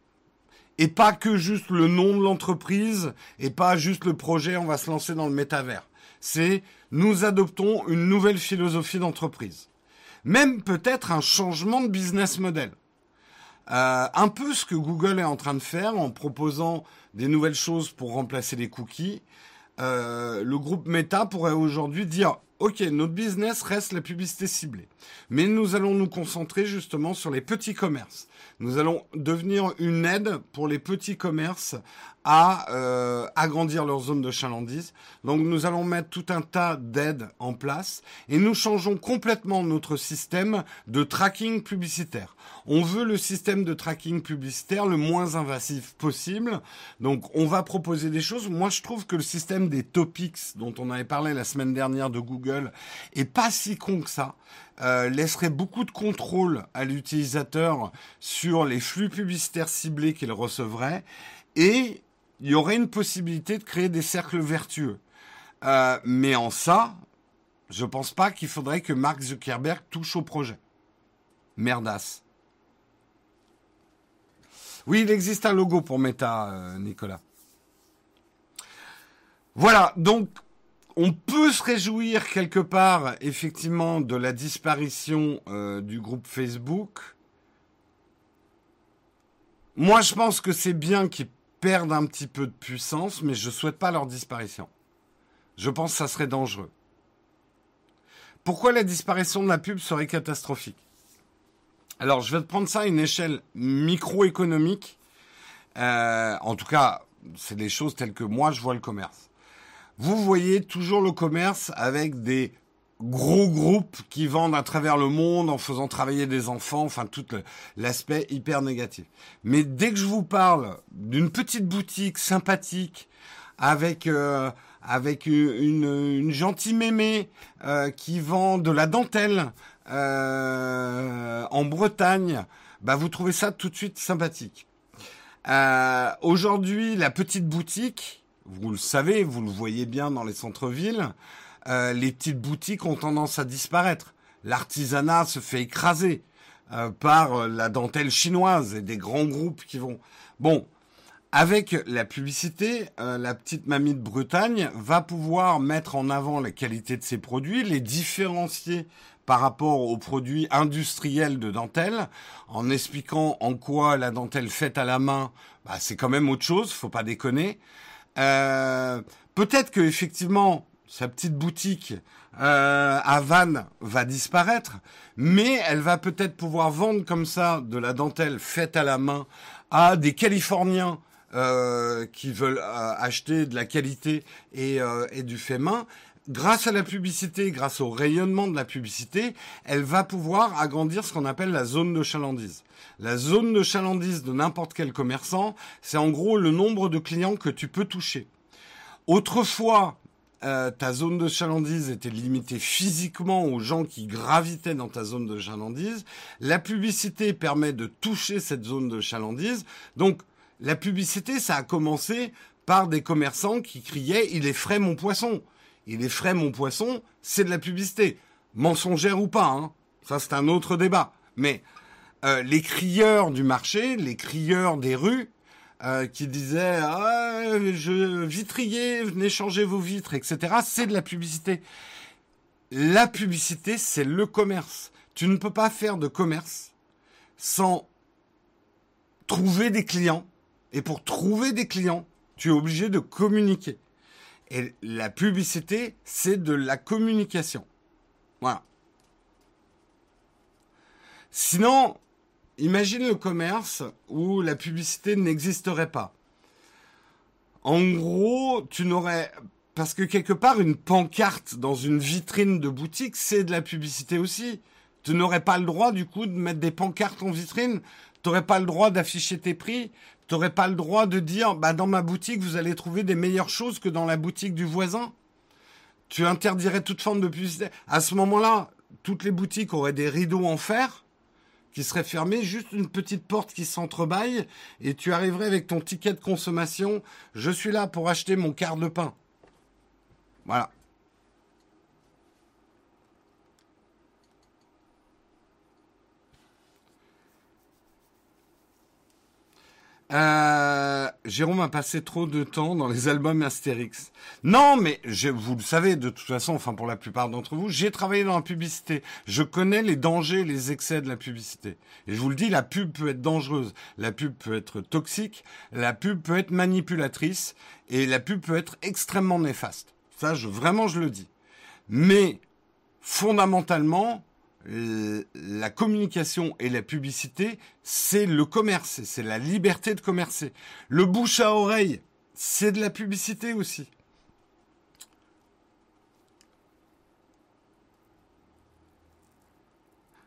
Et pas que juste le nom de l'entreprise, et pas juste le projet, on va se lancer dans le métavers c'est nous adoptons une nouvelle philosophie d'entreprise. Même peut-être un changement de business model. Euh, un peu ce que Google est en train de faire en proposant des nouvelles choses pour remplacer les cookies. Euh, le groupe Meta pourrait aujourd'hui dire Ok, notre business reste la publicité ciblée, mais nous allons nous concentrer justement sur les petits commerces. Nous allons devenir une aide pour les petits commerces à euh, agrandir leur zone de chalandise. Donc nous allons mettre tout un tas d'aides en place et nous changeons complètement notre système de tracking publicitaire. On veut le système de tracking publicitaire le moins invasif possible. Donc on va proposer des choses. Moi je trouve que le système des topics dont on avait parlé la semaine dernière de Google est pas si con que ça. Euh, laisserait beaucoup de contrôle à l'utilisateur sur les flux publicitaires ciblés qu'il recevrait et il y aurait une possibilité de créer des cercles vertueux. Euh, mais en ça, je pense pas qu'il faudrait que Mark Zuckerberg touche au projet. Merdas. Oui, il existe un logo pour Meta, euh, Nicolas. Voilà, donc on peut se réjouir quelque part, effectivement, de la disparition euh, du groupe Facebook. Moi, je pense que c'est bien qu'ils perdent un petit peu de puissance, mais je ne souhaite pas leur disparition. Je pense que ça serait dangereux. Pourquoi la disparition de la pub serait catastrophique? Alors, je vais te prendre ça à une échelle microéconomique. Euh, en tout cas, c'est des choses telles que moi, je vois le commerce. Vous voyez toujours le commerce avec des gros groupes qui vendent à travers le monde en faisant travailler des enfants, enfin tout l'aspect hyper négatif. Mais dès que je vous parle d'une petite boutique sympathique avec euh, avec une, une, gentille mémé euh, qui vend de la dentelle euh, en Bretagne, bah vous trouvez ça tout de suite sympathique. Aujourd'hui, la petite boutique, vous le savez, vous le voyez bien dans les centres-villes, euh, les petites boutiques ont tendance à disparaître. L'artisanat se fait écraser euh, par euh, la dentelle chinoise et des grands groupes qui vont. Bon, avec la publicité, euh, la petite mamie de Bretagne va pouvoir mettre en avant la qualité de ses produits, les différencier par rapport aux produits industriels de dentelle, en expliquant en quoi la dentelle faite à la main, bah, c'est quand même autre chose, faut pas déconner. Euh, peut-être que effectivement sa petite boutique euh, à Vannes va disparaître, mais elle va peut-être pouvoir vendre comme ça de la dentelle faite à la main à des Californiens euh, qui veulent acheter de la qualité et, et du fait main, grâce à la publicité, grâce au rayonnement de la publicité, elle va pouvoir agrandir ce qu'on appelle la zone de chalandise. La zone de chalandise de n'importe quel commerçant, c'est en gros le nombre de clients que tu peux toucher. Autrefois, euh, ta zone de chalandise était limitée physiquement aux gens qui gravitaient dans ta zone de chalandise. La publicité permet de toucher cette zone de chalandise. Donc, la publicité, ça a commencé par des commerçants qui criaient Il est frais mon poisson. Il est frais mon poisson, c'est de la publicité. Mensongère ou pas, hein. ça c'est un autre débat. Mais euh, les crieurs du marché, les crieurs des rues, euh, qui disaient ah, je vitrier, venez changer vos vitres, etc. C'est de la publicité. La publicité, c'est le commerce. Tu ne peux pas faire de commerce sans trouver des clients et pour trouver des clients, tu es obligé de communiquer. Et la publicité, c'est de la communication. Voilà. Sinon, imagine le commerce où la publicité n'existerait pas. En gros, tu n'aurais... Parce que quelque part, une pancarte dans une vitrine de boutique, c'est de la publicité aussi. Tu n'aurais pas le droit, du coup, de mettre des pancartes en vitrine. Tu n'aurais pas le droit d'afficher tes prix t'aurais pas le droit de dire, bah, dans ma boutique, vous allez trouver des meilleures choses que dans la boutique du voisin. Tu interdirais toute forme de publicité. À ce moment-là, toutes les boutiques auraient des rideaux en fer qui seraient fermés, juste une petite porte qui s'entrebâille, et tu arriverais avec ton ticket de consommation. Je suis là pour acheter mon quart de pain. Voilà. Euh, Jérôme a passé trop de temps dans les albums Astérix. Non, mais je, vous le savez de toute façon, enfin pour la plupart d'entre vous, j'ai travaillé dans la publicité. Je connais les dangers, les excès de la publicité. Et je vous le dis, la pub peut être dangereuse, la pub peut être toxique, la pub peut être manipulatrice, et la pub peut être extrêmement néfaste. Ça, je, vraiment, je le dis. Mais fondamentalement, la communication et la publicité, c'est le commerce, c'est la liberté de commercer. Le bouche à oreille, c'est de la publicité aussi.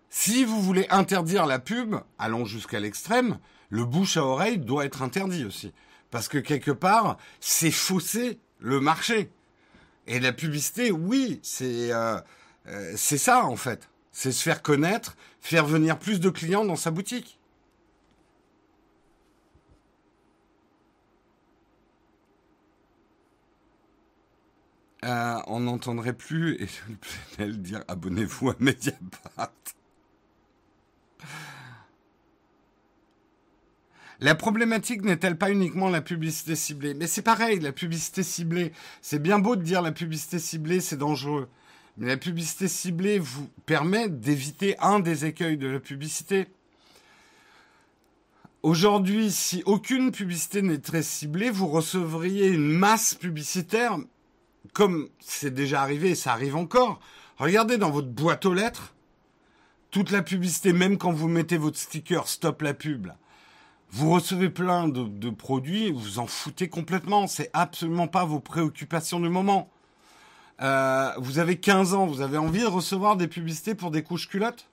Si vous voulez interdire la pub, allons jusqu'à l'extrême, le bouche à oreille doit être interdit aussi. Parce que quelque part, c'est fausser le marché. Et la publicité, oui, c'est euh, euh, c'est ça en fait. C'est se faire connaître, faire venir plus de clients dans sa boutique. Euh, on n'entendrait plus et elle dire abonnez-vous à Mediapart. La problématique n'est-elle pas uniquement la publicité ciblée? Mais c'est pareil, la publicité ciblée. C'est bien beau de dire la publicité ciblée, c'est dangereux. Mais la publicité ciblée vous permet d'éviter un des écueils de la publicité. Aujourd'hui, si aucune publicité n'est très ciblée, vous recevriez une masse publicitaire, comme c'est déjà arrivé et ça arrive encore. Regardez dans votre boîte aux lettres, toute la publicité, même quand vous mettez votre sticker Stop la pub, vous recevez plein de, de produits, vous en foutez complètement. C'est absolument pas vos préoccupations du moment. Euh, vous avez 15 ans, vous avez envie de recevoir des publicités pour des couches culottes?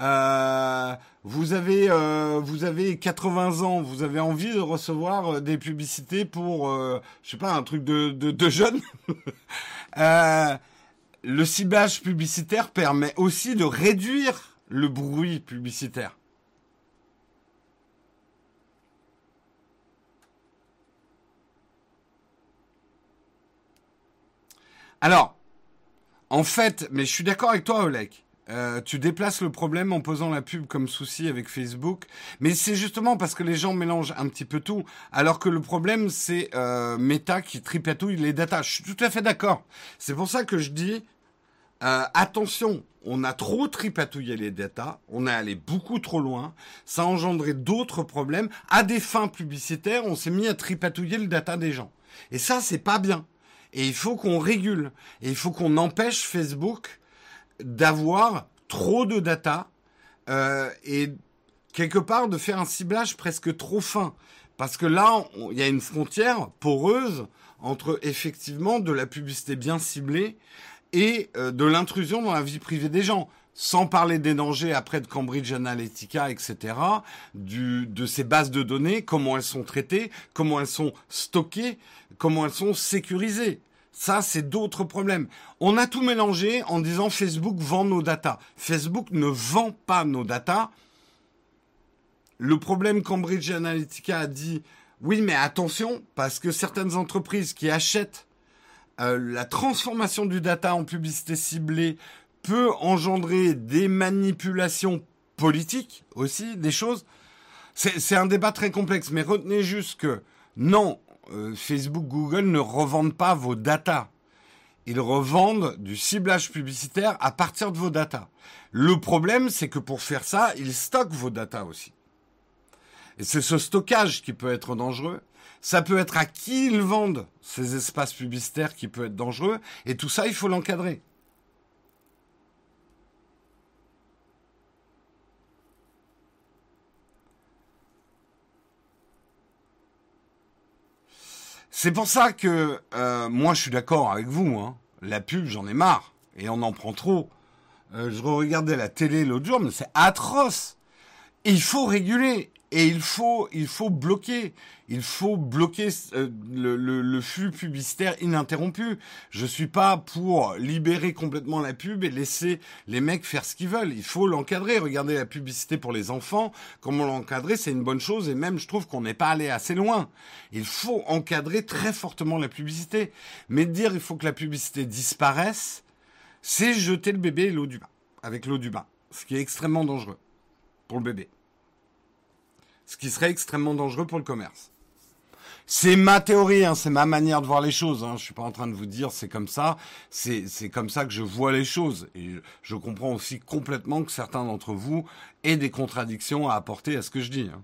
Euh, vous avez euh, vous avez 80 ans, vous avez envie de recevoir euh, des publicités pour euh, je sais pas un truc de de, de jeunes. *laughs* le ciblage publicitaire permet aussi de réduire le bruit publicitaire. Alors, en fait, mais je suis d'accord avec toi, Olek. euh, tu déplaces le problème en posant la pub comme souci avec Facebook, mais c'est justement parce que les gens mélangent un petit peu tout, alors que le problème c'est euh, Meta qui tripatouille les datas. Je suis tout à fait d'accord. C'est pour ça que je dis euh, attention, on a trop tripatouillé les datas, on est allé beaucoup trop loin, ça a engendré d'autres problèmes. À des fins publicitaires, on s'est mis à tripatouiller le data des gens. Et ça, c'est pas bien. Et il faut qu'on régule. Et il faut qu'on empêche Facebook d'avoir trop de data euh, et quelque part de faire un ciblage presque trop fin. Parce que là, il y a une frontière poreuse entre effectivement de la publicité bien ciblée et euh, de l'intrusion dans la vie privée des gens. Sans parler des dangers après de Cambridge Analytica, etc., de ces bases de données, comment elles sont traitées, comment elles sont stockées, comment elles sont sécurisées. Ça, c'est d'autres problèmes. On a tout mélangé en disant Facebook vend nos datas. Facebook ne vend pas nos datas. Le problème Cambridge Analytica a dit, oui, mais attention, parce que certaines entreprises qui achètent euh, la transformation du data en publicité ciblée peut engendrer des manipulations politiques aussi, des choses. C'est un débat très complexe, mais retenez juste que non, euh, Facebook, Google ne revendent pas vos datas. Ils revendent du ciblage publicitaire à partir de vos datas. Le problème, c'est que pour faire ça, ils stockent vos datas aussi. Et c'est ce stockage qui peut être dangereux. Ça peut être à qui ils vendent ces espaces publicitaires qui peut être dangereux. Et tout ça, il faut l'encadrer. C'est pour ça que euh, moi je suis d'accord avec vous. Hein. La pub, j'en ai marre. Et on en prend trop. Euh, je regardais la télé l'autre jour, mais c'est atroce. il faut réguler et il faut, il faut bloquer, il faut bloquer euh, le, le, le, flux publicitaire ininterrompu. Je suis pas pour libérer complètement la pub et laisser les mecs faire ce qu'ils veulent. Il faut l'encadrer. Regardez la publicité pour les enfants, comment l'encadrer, c'est une bonne chose et même je trouve qu'on n'est pas allé assez loin. Il faut encadrer très fortement la publicité, mais dire il faut que la publicité disparaisse, c'est jeter le bébé l'eau du bain, avec l'eau du bain, ce qui est extrêmement dangereux pour le bébé ce qui serait extrêmement dangereux pour le commerce. C'est ma théorie, hein, c'est ma manière de voir les choses. Hein. Je suis pas en train de vous dire c'est comme ça. C'est comme ça que je vois les choses. Et je comprends aussi complètement que certains d'entre vous aient des contradictions à apporter à ce que je dis. Hein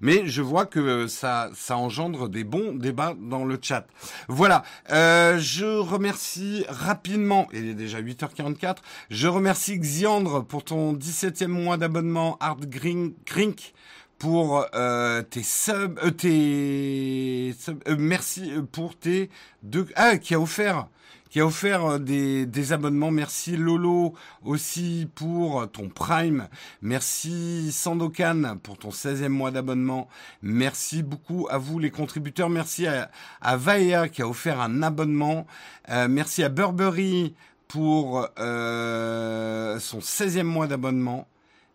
mais je vois que ça, ça engendre des bons débats dans le chat. Voilà, euh, je remercie rapidement, il est déjà 8h44, je remercie Xiandre pour ton 17e mois d'abonnement Hard Grink pour euh, tes subs, euh, tes euh, merci pour tes deux ah qui a offert qui a offert euh, des, des, abonnements. Merci Lolo aussi pour ton Prime. Merci Sandokan pour ton 16e mois d'abonnement. Merci beaucoup à vous les contributeurs. Merci à, à qui a offert un abonnement. Euh, merci à Burberry pour euh, son 16e mois d'abonnement.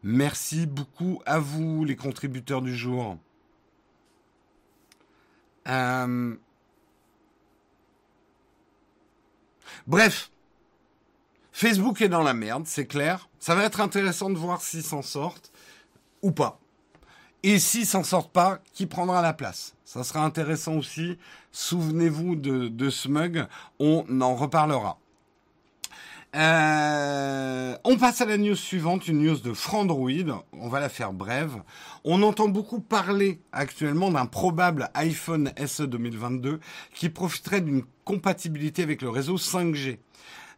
Merci beaucoup à vous les contributeurs du jour. Euh, Bref, Facebook est dans la merde, c'est clair. Ça va être intéressant de voir s'ils s'en sortent ou pas. Et s'ils s'en sortent pas, qui prendra la place? Ça sera intéressant aussi. Souvenez-vous de, Smug, on en reparlera. Euh, on passe à la news suivante, une news de Frandroid. On va la faire brève. On entend beaucoup parler actuellement d'un probable iPhone SE 2022 qui profiterait d'une compatibilité avec le réseau 5G.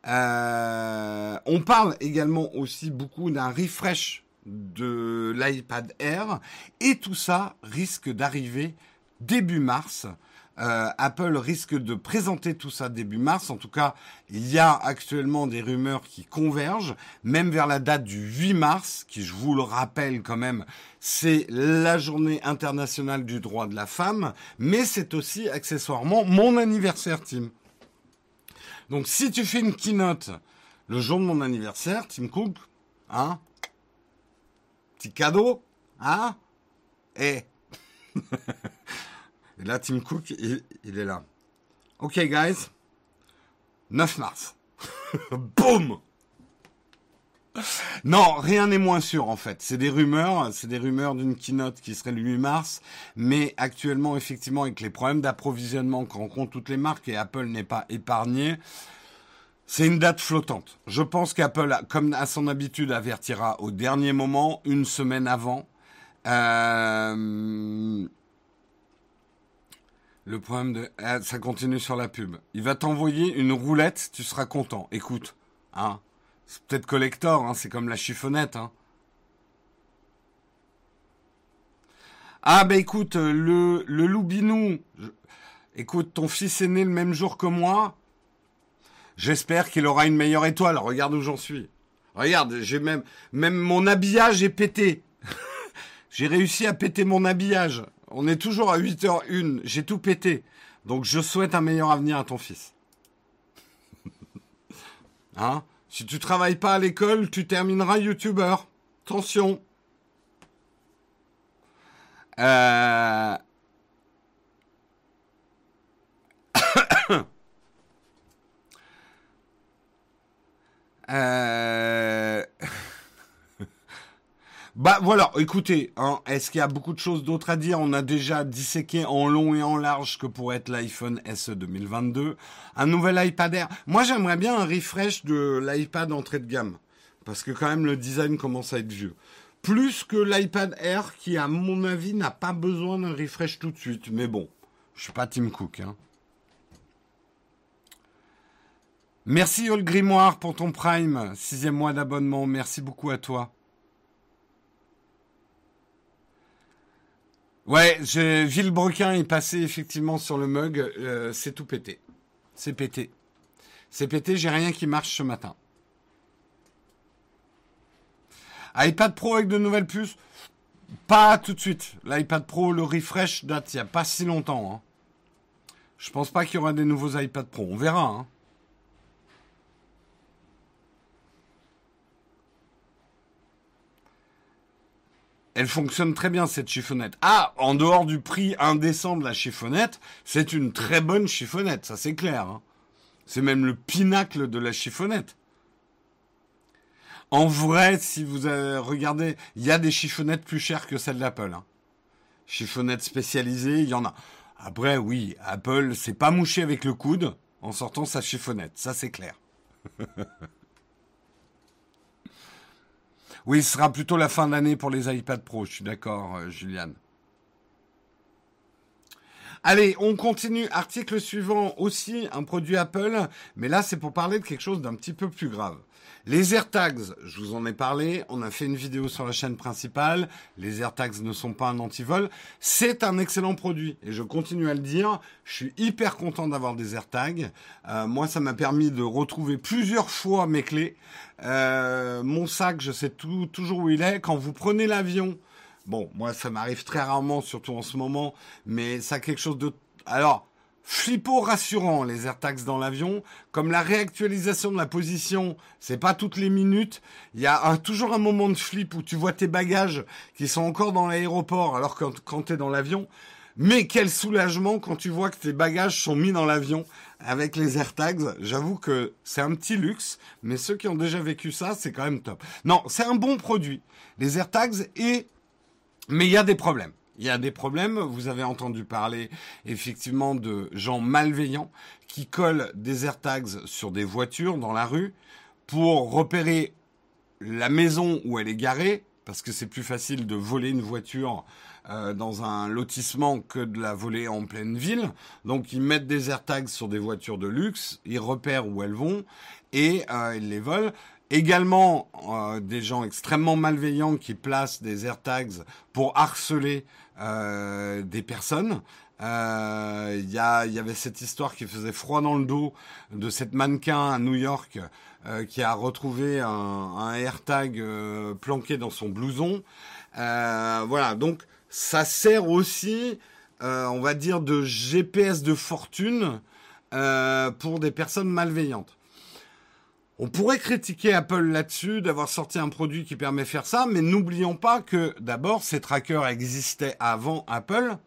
Euh, on parle également aussi beaucoup d'un refresh de l'iPad Air et tout ça risque d'arriver début mars. Euh, Apple risque de présenter tout ça début mars. En tout cas, il y a actuellement des rumeurs qui convergent, même vers la date du 8 mars, qui, je vous le rappelle quand même, c'est la journée internationale du droit de la femme, mais c'est aussi accessoirement mon anniversaire, Tim. Donc si tu fais une keynote le jour de mon anniversaire, Tim Cook, hein Petit cadeau, hein Eh *laughs* Et là, Tim Cook, il, est là. Ok, guys, 9 mars. *laughs* Boum non, rien n'est moins sûr en fait. C'est des rumeurs, c'est des rumeurs d'une keynote qui serait le 8 mars, mais actuellement effectivement avec les problèmes d'approvisionnement qu'on rencontrent toutes les marques et Apple n'est pas épargné, c'est une date flottante. Je pense qu'Apple, comme à son habitude, avertira au dernier moment, une semaine avant. Euh, le problème de... Ah, ça continue sur la pub. Il va t'envoyer une roulette, tu seras content. Écoute, hein. C'est peut-être collector, hein, c'est comme la chiffonnette. Hein. Ah bah écoute, le, le loubinou, écoute, ton fils est né le même jour que moi. J'espère qu'il aura une meilleure étoile. Regarde où j'en suis. Regarde, j'ai même, même mon habillage est pété. *laughs* j'ai réussi à péter mon habillage. On est toujours à 8h01. J'ai tout pété. Donc je souhaite un meilleur avenir à ton fils. *laughs* hein? Si tu travailles pas à l'école, tu termineras youtubeur. Attention. Euh... *coughs* Euh... bah voilà, écoutez, hein, est-ce qu'il y a beaucoup de choses d'autres à dire? On a déjà disséqué en long et en large que pourrait être l'iPhone SE 2022. Un nouvel iPad Air. Moi j'aimerais bien un refresh de l'iPad entrée de gamme. Parce que quand même le design commence à être vieux. Plus que l'iPad Air qui à mon avis n'a pas besoin d'un refresh tout de suite. Mais bon, je suis pas Tim Cook. Hein. Merci All Grimoire pour ton Prime, sixième mois d'abonnement. Merci beaucoup à toi. Ouais, Villebrequin est passé effectivement sur le mug. Euh, c'est tout pété. C'est pété. C'est pété, j'ai rien qui marche ce matin. iPad Pro avec de nouvelles puces? Pas tout de suite. L'iPad Pro, le refresh date il n'y a pas si longtemps. Hein. Je pense pas qu'il y aura des nouveaux iPad Pro. On verra. Hein. Elle fonctionne très bien cette chiffonnette. Ah, en dehors du prix indécent de la chiffonnette, c'est une très bonne chiffonnette, ça c'est clair. Hein. C'est même le pinacle de la chiffonnette. En vrai, si vous regardé, il y a des chiffonnettes plus chères que celle d'Apple. Hein. Chiffonnettes spécialisées, il y en a. Après, oui, Apple s'est pas mouché avec le coude en sortant sa chiffonnette, ça c'est clair. *laughs* Oui, ce sera plutôt la fin d'année pour les iPad Pro, je suis d'accord, euh, Juliane. Allez, on continue. Article suivant aussi, un produit Apple, mais là c'est pour parler de quelque chose d'un petit peu plus grave. Les AirTags, je vous en ai parlé, on a fait une vidéo sur la chaîne principale, les AirTags ne sont pas un antivol, c'est un excellent produit et je continue à le dire, je suis hyper content d'avoir des AirTags. Euh, moi ça m'a permis de retrouver plusieurs fois mes clés. Euh, mon sac, je sais tout, toujours où il est. Quand vous prenez l'avion, bon, moi ça m'arrive très rarement, surtout en ce moment, mais ça a quelque chose de... Alors, flippo rassurant les AirTags dans l'avion, comme la réactualisation de la position, c'est pas toutes les minutes, il y a toujours un moment de flip où tu vois tes bagages qui sont encore dans l'aéroport alors que quand tu es dans l'avion. Mais quel soulagement quand tu vois que tes bagages sont mis dans l'avion avec les AirTags. J'avoue que c'est un petit luxe, mais ceux qui ont déjà vécu ça, c'est quand même top. Non, c'est un bon produit, les AirTags, et mais il y a des problèmes. Il y a des problèmes. Vous avez entendu parler effectivement de gens malveillants qui collent des AirTags sur des voitures dans la rue pour repérer la maison où elle est garée, parce que c'est plus facile de voler une voiture euh, dans un lotissement que de la voler en pleine ville. Donc ils mettent des AirTags sur des voitures de luxe, ils repèrent où elles vont et euh, ils les volent. Également euh, des gens extrêmement malveillants qui placent des AirTags pour harceler euh, des personnes. Euh, il y, y avait cette histoire qui faisait froid dans le dos de cette mannequin à New York euh, qui a retrouvé un, un AirTag planqué dans son blouson. voilà, donc ça sert aussi, on va dire, de GPS de fortune pour des personnes malveillantes. On pourrait critiquer Apple là-dessus d'avoir sorti un produit qui permet de faire ça, mais n'oublions pas que d'abord ces trackers existaient avant Apple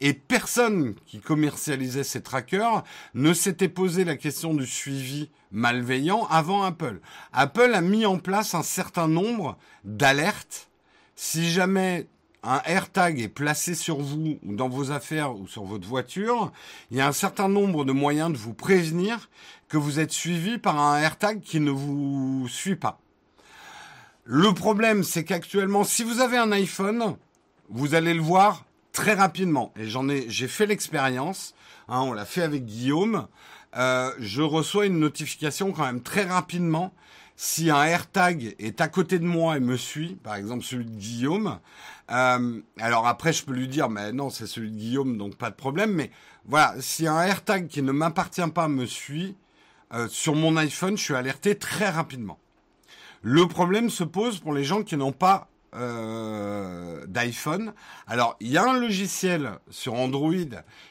et personne qui commercialisait ces trackers ne s'était posé la question du suivi malveillant avant Apple. Apple a mis en place un certain nombre d'alertes. Si jamais un AirTag est placé sur vous ou dans vos affaires ou sur votre voiture, il y a un certain nombre de moyens de vous prévenir que vous êtes suivi par un AirTag qui ne vous suit pas. Le problème, c'est qu'actuellement, si vous avez un iPhone, vous allez le voir très rapidement. Et j'en ai, j'ai fait l'expérience. Hein, on l'a fait avec Guillaume. Euh, je reçois une notification quand même très rapidement si un AirTag est à côté de moi et me suit, par exemple celui de Guillaume, euh, alors après je peux lui dire, mais non, c'est celui de Guillaume, donc pas de problème. Mais voilà, si un AirTag qui ne m'appartient pas me suit, euh, sur mon iPhone, je suis alerté très rapidement. Le problème se pose pour les gens qui n'ont pas euh, d'iPhone. Alors, il y a un logiciel sur Android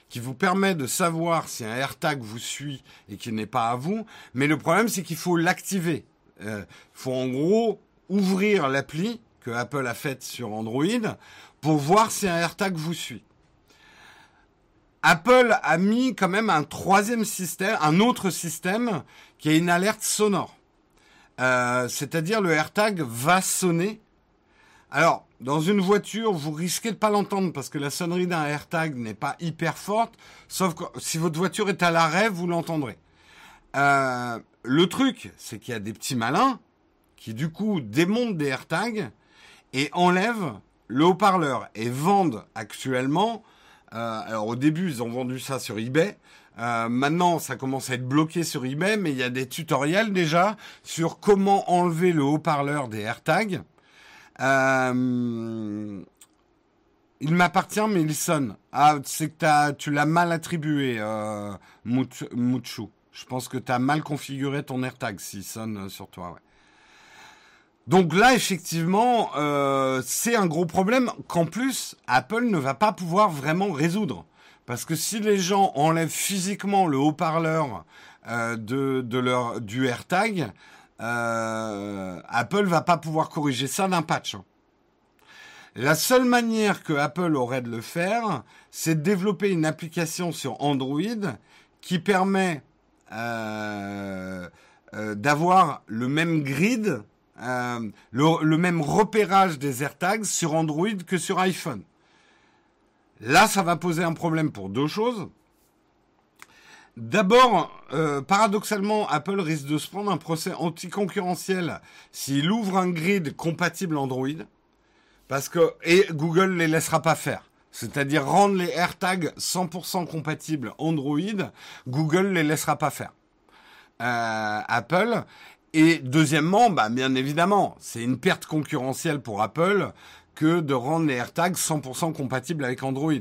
qui vous permet de savoir si un AirTag vous suit et qu'il n'est pas à vous, mais le problème c'est qu'il faut l'activer. Il euh, faut en gros ouvrir l'appli que Apple a faite sur Android pour voir si un AirTag vous suit. Apple a mis quand même un troisième système, un autre système qui est une alerte sonore. Euh, c'est-à-dire le AirTag va sonner. Alors, dans une voiture, vous risquez de pas l'entendre parce que la sonnerie d'un AirTag n'est pas hyper forte, sauf que si votre voiture est à l'arrêt, vous l'entendrez. Euh, le truc, c'est qu'il y a des petits malins qui du coup démontent des AirTags et enlèvent le haut-parleur et vendent actuellement alors au début, ils ont vendu ça sur eBay. Euh, maintenant, ça commence à être bloqué sur eBay, mais il y a des tutoriels déjà sur comment enlever le haut-parleur des AirTags. Euh, il m'appartient, mais il sonne. Ah, c'est que tu l'as mal attribué, euh, Muchu. Je pense que tu as mal configuré ton AirTag s'il sonne sur toi. Donc là, effectivement, euh, c'est un gros problème qu'en plus, Apple ne va pas pouvoir vraiment résoudre. Parce que si les gens enlèvent physiquement le haut-parleur euh, de, de leur, du AirTag, euh, Apple va pas pouvoir corriger ça d'un patch. Hein. La seule manière que Apple aurait de le faire, c'est de développer une application sur Android qui permet euh, euh d'avoir le même grid euh, le, même repérage des AirTags sur Android que sur iPhone. Là, ça va poser un problème pour deux choses. D'abord, euh, paradoxalement, Apple risque de se prendre un procès anticoncurrentiel s'il ouvre un grid compatible Android, parce que et Google les laissera pas faire. C'est-à-dire rendre les AirTags 100% compatibles Android, Google les laissera pas faire. Euh, Apple et deuxièmement, bah, bien évidemment, c'est une perte concurrentielle pour Apple que de rendre les AirTags 100% compatibles avec Android.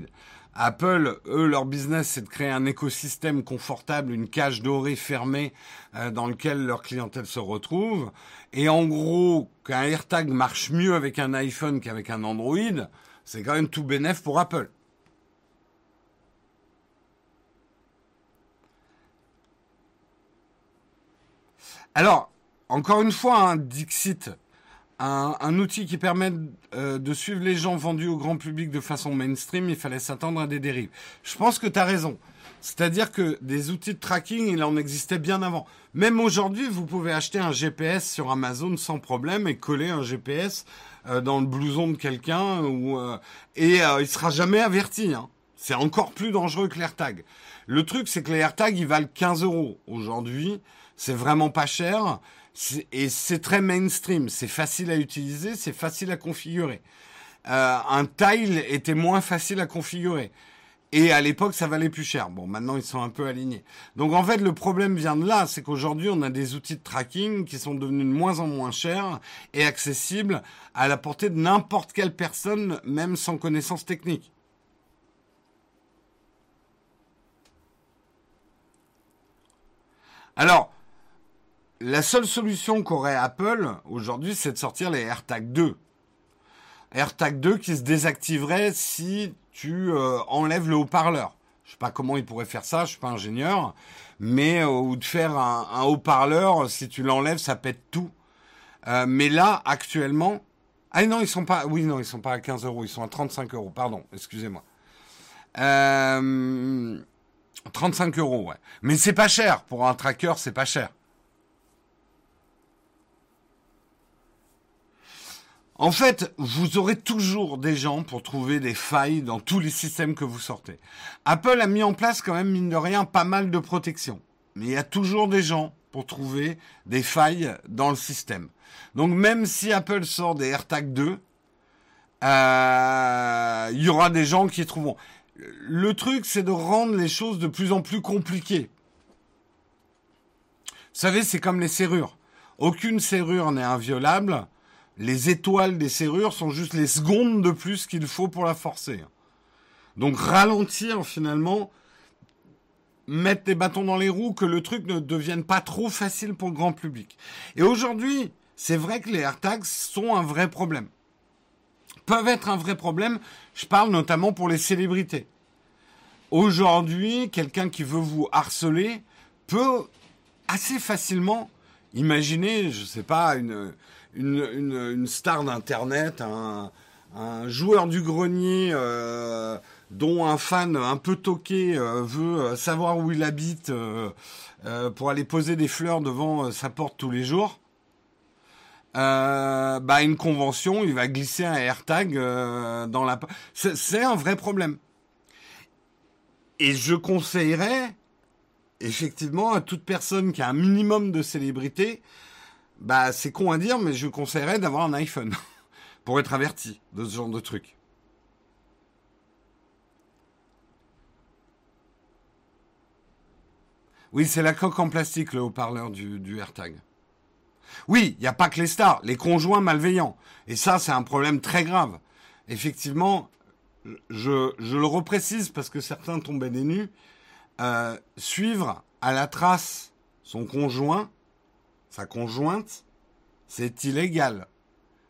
Apple, eux, leur business, c'est de créer un écosystème confortable, une cage dorée fermée euh, dans lequel leur clientèle se retrouve. Et en gros, qu'un AirTag marche mieux avec un iPhone qu'avec un Android, c'est quand même tout bénéf pour Apple. Alors, encore une fois, un Dixit, un, outil qui permet euh, de suivre les gens vendus au grand public de façon mainstream, il fallait s'attendre à des dérives. Je pense que tu as raison. C'est-à-dire que des outils de tracking, il en existait bien avant. Même aujourd'hui, vous pouvez acheter un GPS sur Amazon sans problème et coller un GPS euh, dans le blouson de quelqu'un euh, et il sera jamais averti. Hein. C'est encore plus dangereux que l'AirTag. Le truc, c'est que les AirTags, ils valent 15 euros aujourd'hui. C'est vraiment pas cher et c'est très mainstream, c'est facile à utiliser, c'est facile à configurer. Euh, un tile était moins facile à configurer. Et à l'époque, ça valait plus cher. Bon, maintenant, ils sont un peu alignés. Donc, en fait, le problème vient de là, c'est qu'aujourd'hui, on a des outils de tracking qui sont devenus de moins en moins chers et accessibles à la portée de n'importe quelle personne, même sans connaissance technique. Alors, la seule solution qu'aurait Apple aujourd'hui, c'est de sortir les AirTag 2. AirTag 2 qui se désactiverait si tu euh, enlèves le haut-parleur. Je sais pas comment il pourrait faire ça, je suis pas ingénieur, mais euh, ou de faire un, haut-parleur, si tu l'enlèves, ça pète tout. Euh, mais là, actuellement, ah non, ils sont pas, oui non, ils sont pas à 15 euros, ils sont à 35 euros, pardon, excusez-moi. Euh, 35 euros, ouais. Mais c'est pas cher pour un tracker, c'est pas cher. En fait, vous aurez toujours des gens pour trouver des failles dans tous les systèmes que vous sortez. Apple a mis en place quand même, mine de rien, pas mal de protection. Mais il y a toujours des gens pour trouver des failles dans le système. Donc même si Apple sort des AirTag 2, euh, il y aura des gens qui trouveront. Le truc, c'est de rendre les choses de plus en plus compliquées. Vous savez, c'est comme les serrures. Aucune serrure n'est inviolable les étoiles des serrures sont juste les secondes de plus qu'il faut pour la forcer. Donc ralentir finalement, mettre des bâtons dans les roues, que le truc ne devienne pas trop facile pour le grand public. Et aujourd'hui, c'est vrai que les AirTags sont un vrai problème. Peuvent être un vrai problème, je parle notamment pour les célébrités. Aujourd'hui, quelqu'un qui veut vous harceler peut assez facilement imaginer, je sais pas, une, une, star d'Internet, un, joueur du grenier euh, dont un fan un peu toqué euh, veut euh, savoir où il habite pour aller poser des fleurs devant sa porte tous les jours. bah une convention, il va glisser un AirTag dans la. C'est un vrai problème. Et je conseillerais effectivement à toute personne qui a un minimum de célébrité bah, c'est con à dire, mais je conseillerais d'avoir un iPhone *laughs* pour être averti de ce genre de truc. Oui, c'est la coque en plastique, le haut-parleur du, du AirTag. Oui, il n'y a pas que les stars, les conjoints malveillants. Et ça, c'est un problème très grave. Effectivement, je, le reprécise parce que certains tombaient des nues. Euh, suivre à la trace son conjoint, sa conjointe, c'est illégal.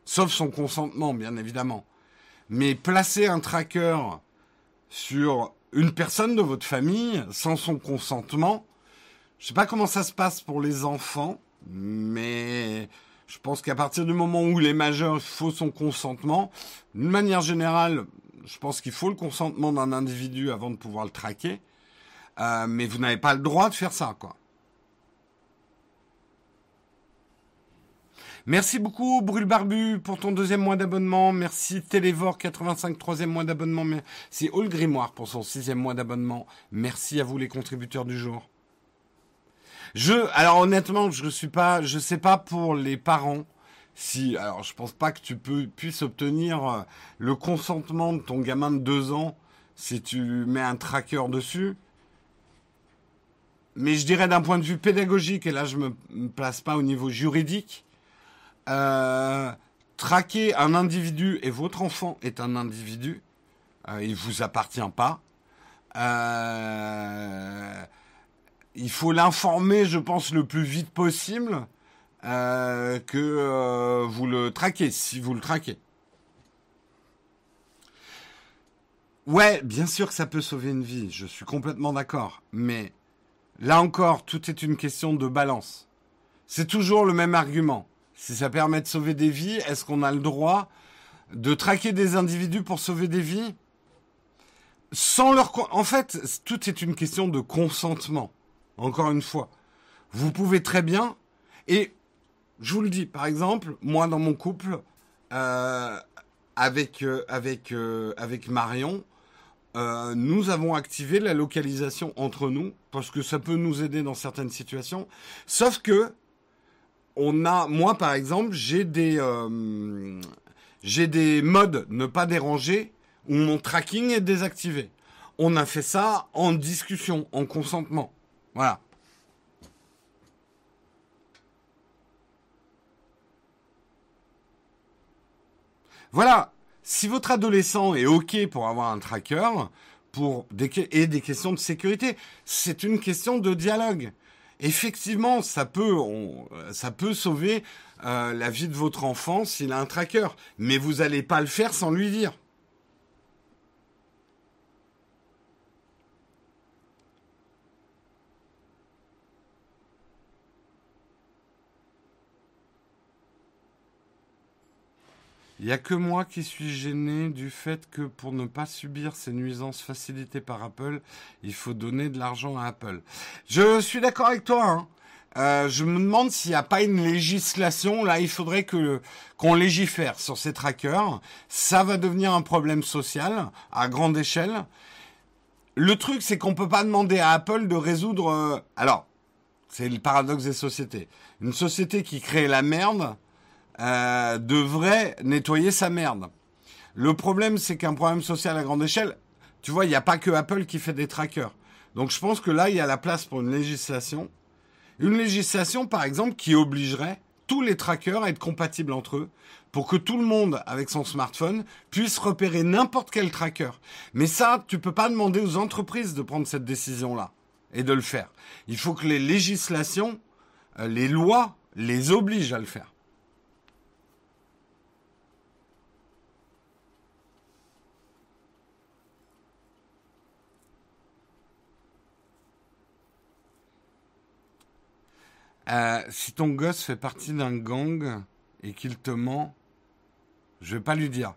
Sauf son consentement, bien évidemment. Mais placer un tracker sur une personne de votre famille sans son consentement, je sais pas comment ça se passe pour les enfants, mais je pense qu'à partir du moment où les majeurs, faut son consentement. D'une manière générale, je pense qu'il faut le consentement d'un individu avant de pouvoir le traquer. Euh, mais vous n'avez pas le droit de faire ça, quoi. Merci beaucoup, Brûle Barbu, pour ton deuxième mois d'abonnement. Merci, Télévore, 85, troisième mois d'abonnement. Merci, All Grimoire, pour son sixième mois d'abonnement. Merci à vous, les contributeurs du jour. Je, alors honnêtement, je suis pas, je sais pas pour les parents si, alors je pense pas que tu peux, puisses obtenir euh, le consentement de ton gamin de deux ans si tu mets un tracker dessus. Mais je dirais d'un point de vue pédagogique, et là je me place pas au niveau juridique, euh, traquer un individu et votre enfant est un individu, euh, il vous appartient pas. Euh, il faut l'informer, je pense, le plus vite possible que vous le traquez, si vous le traquez. Ouais, bien sûr que ça peut sauver une vie, je suis complètement d'accord. Mais là encore, tout est une question de balance. C'est toujours le même argument si ça permet de sauver des vies, est-ce qu'on a le droit de traquer des individus pour sauver des vies sans leur en fait tout est une question de consentement encore une fois. Vous pouvez très bien et je vous le dis par exemple moi dans mon couple euh, avec euh, euh, avec Marion nous avons activé la localisation entre nous parce que ça peut nous aider dans certaines situations. Sauf que on a, moi par exemple, j'ai des, euh, j'ai des modes ne pas déranger où mon tracking est désactivé. On a fait ça en discussion, en consentement. Voilà. Voilà. Si votre adolescent est OK pour avoir un tracker, pour et des questions de sécurité, c'est une question de dialogue effectivement, ça peut, ça peut sauver euh, la vie de votre enfant s'il a un tracker, mais vous n'allez pas le faire sans lui dire. Il n'y a que moi qui suis gêné du fait que pour ne pas subir ces nuisances facilitées par Apple, il faut donner de l'argent à Apple. Je suis d'accord avec toi. Hein. Euh, je me demande s'il n'y a pas une législation. Là, il faudrait que qu'on légifère sur ces trackers. Ça va devenir un problème social à grande échelle. Le truc, c'est qu'on peut pas demander à Apple de résoudre. Euh, alors, c'est le paradoxe des sociétés. Une société qui crée la merde euh, devrait nettoyer sa merde. Le problème, c'est qu'un problème social à grande échelle, tu vois, il n'y a pas que Apple qui fait des trackers. Donc je pense que là, il y a la place pour une législation. Une législation, par exemple, qui obligerait tous les trackers à être compatibles entre eux pour que tout le monde, avec son smartphone, puisse repérer n'importe quel tracker. Mais ça, tu peux pas demander aux entreprises de prendre cette décision-là et de le faire. Il faut que les législations, euh, les lois, les obligent à le faire. Euh, si ton gosse fait partie d'un gang et qu'il te ment, je vais pas lui dire.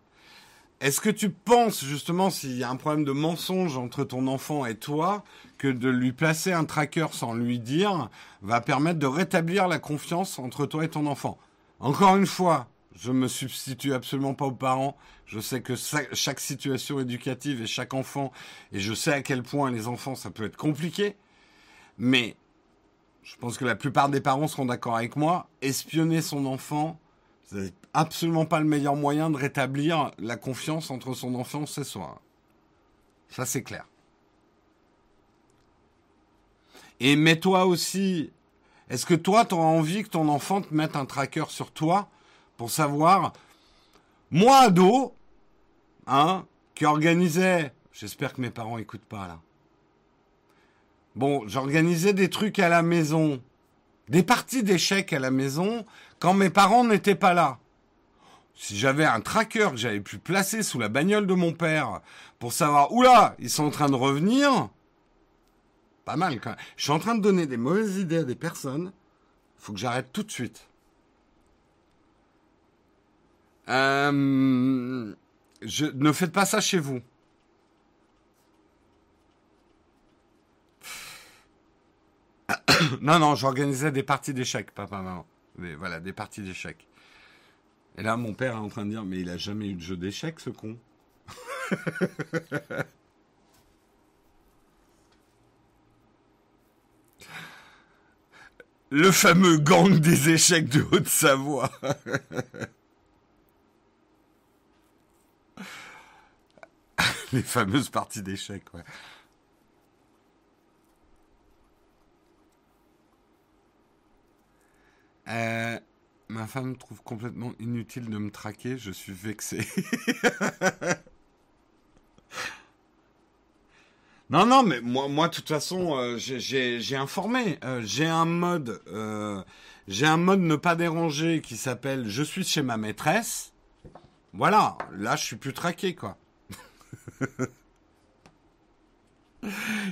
Est-ce que tu penses justement s'il y a un problème de mensonge entre ton enfant et toi que de lui placer un tracker sans lui dire va permettre de rétablir la confiance entre toi et ton enfant? Encore une fois, je me substitue absolument pas aux parents. Je sais que chaque situation éducative et chaque enfant, et je sais à quel point les enfants ça peut être compliqué, mais je pense que la plupart des parents seront d'accord avec moi, espionner son enfant, c'est absolument pas le meilleur moyen de rétablir la confiance entre son enfant et soi. Ça, c'est clair. Et mets-toi aussi. Est-ce que toi, tu auras envie que ton enfant te mette un tracker sur toi pour savoir. Moi, ado, hein, qui organisait. J'espère que mes parents écoutent pas là. Bon, j'organisais des trucs à la maison, des parties d'échecs à la maison, quand mes parents n'étaient pas là. Si j'avais un tracker que j'avais pu placer sous la bagnole de mon père pour savoir, oula, ils sont en train de revenir, pas mal quand même. Je suis en train de donner des mauvaises idées à des personnes. Faut que j'arrête tout de suite. Euh, je, ne faites pas ça chez vous. *coughs* non, non, j'organisais des parties d'échecs, papa, maman. voilà, des parties d'échecs. Et là, mon père est en train de dire, mais il a jamais eu de jeu d'échecs, ce con. *laughs* Le fameux gang des échecs de Haute-Savoie. *laughs* Les fameuses parties d'échecs, ouais. Euh, ma femme trouve complètement inutile de me traquer, je suis vexé. *laughs* non, non, mais moi, moi, de toute façon, euh, j'ai informé. Euh, j'ai un mode, j'ai un mode ne pas déranger qui s'appelle Je suis chez ma maîtresse. Voilà, là, je suis plus traqué, quoi. *laughs*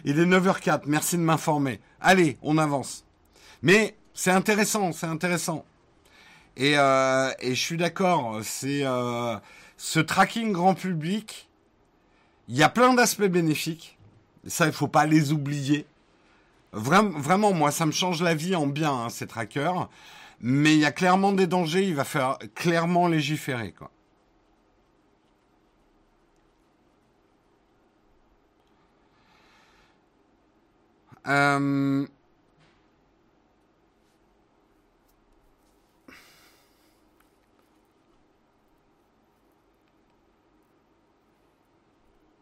Il est 9h04, merci de m'informer. Allez, on avance. Mais c'est intéressant, c'est intéressant. Et, euh, je suis d'accord, c'est euh, ce tracking grand public. Il y a plein d'aspects bénéfiques. Ça, il faut pas les oublier. Vraiment, vraiment, moi, ça me change la vie en bien hein, ces trackers. Mais il y a clairement des dangers. Il va faire clairement légiférer, quoi. Euh,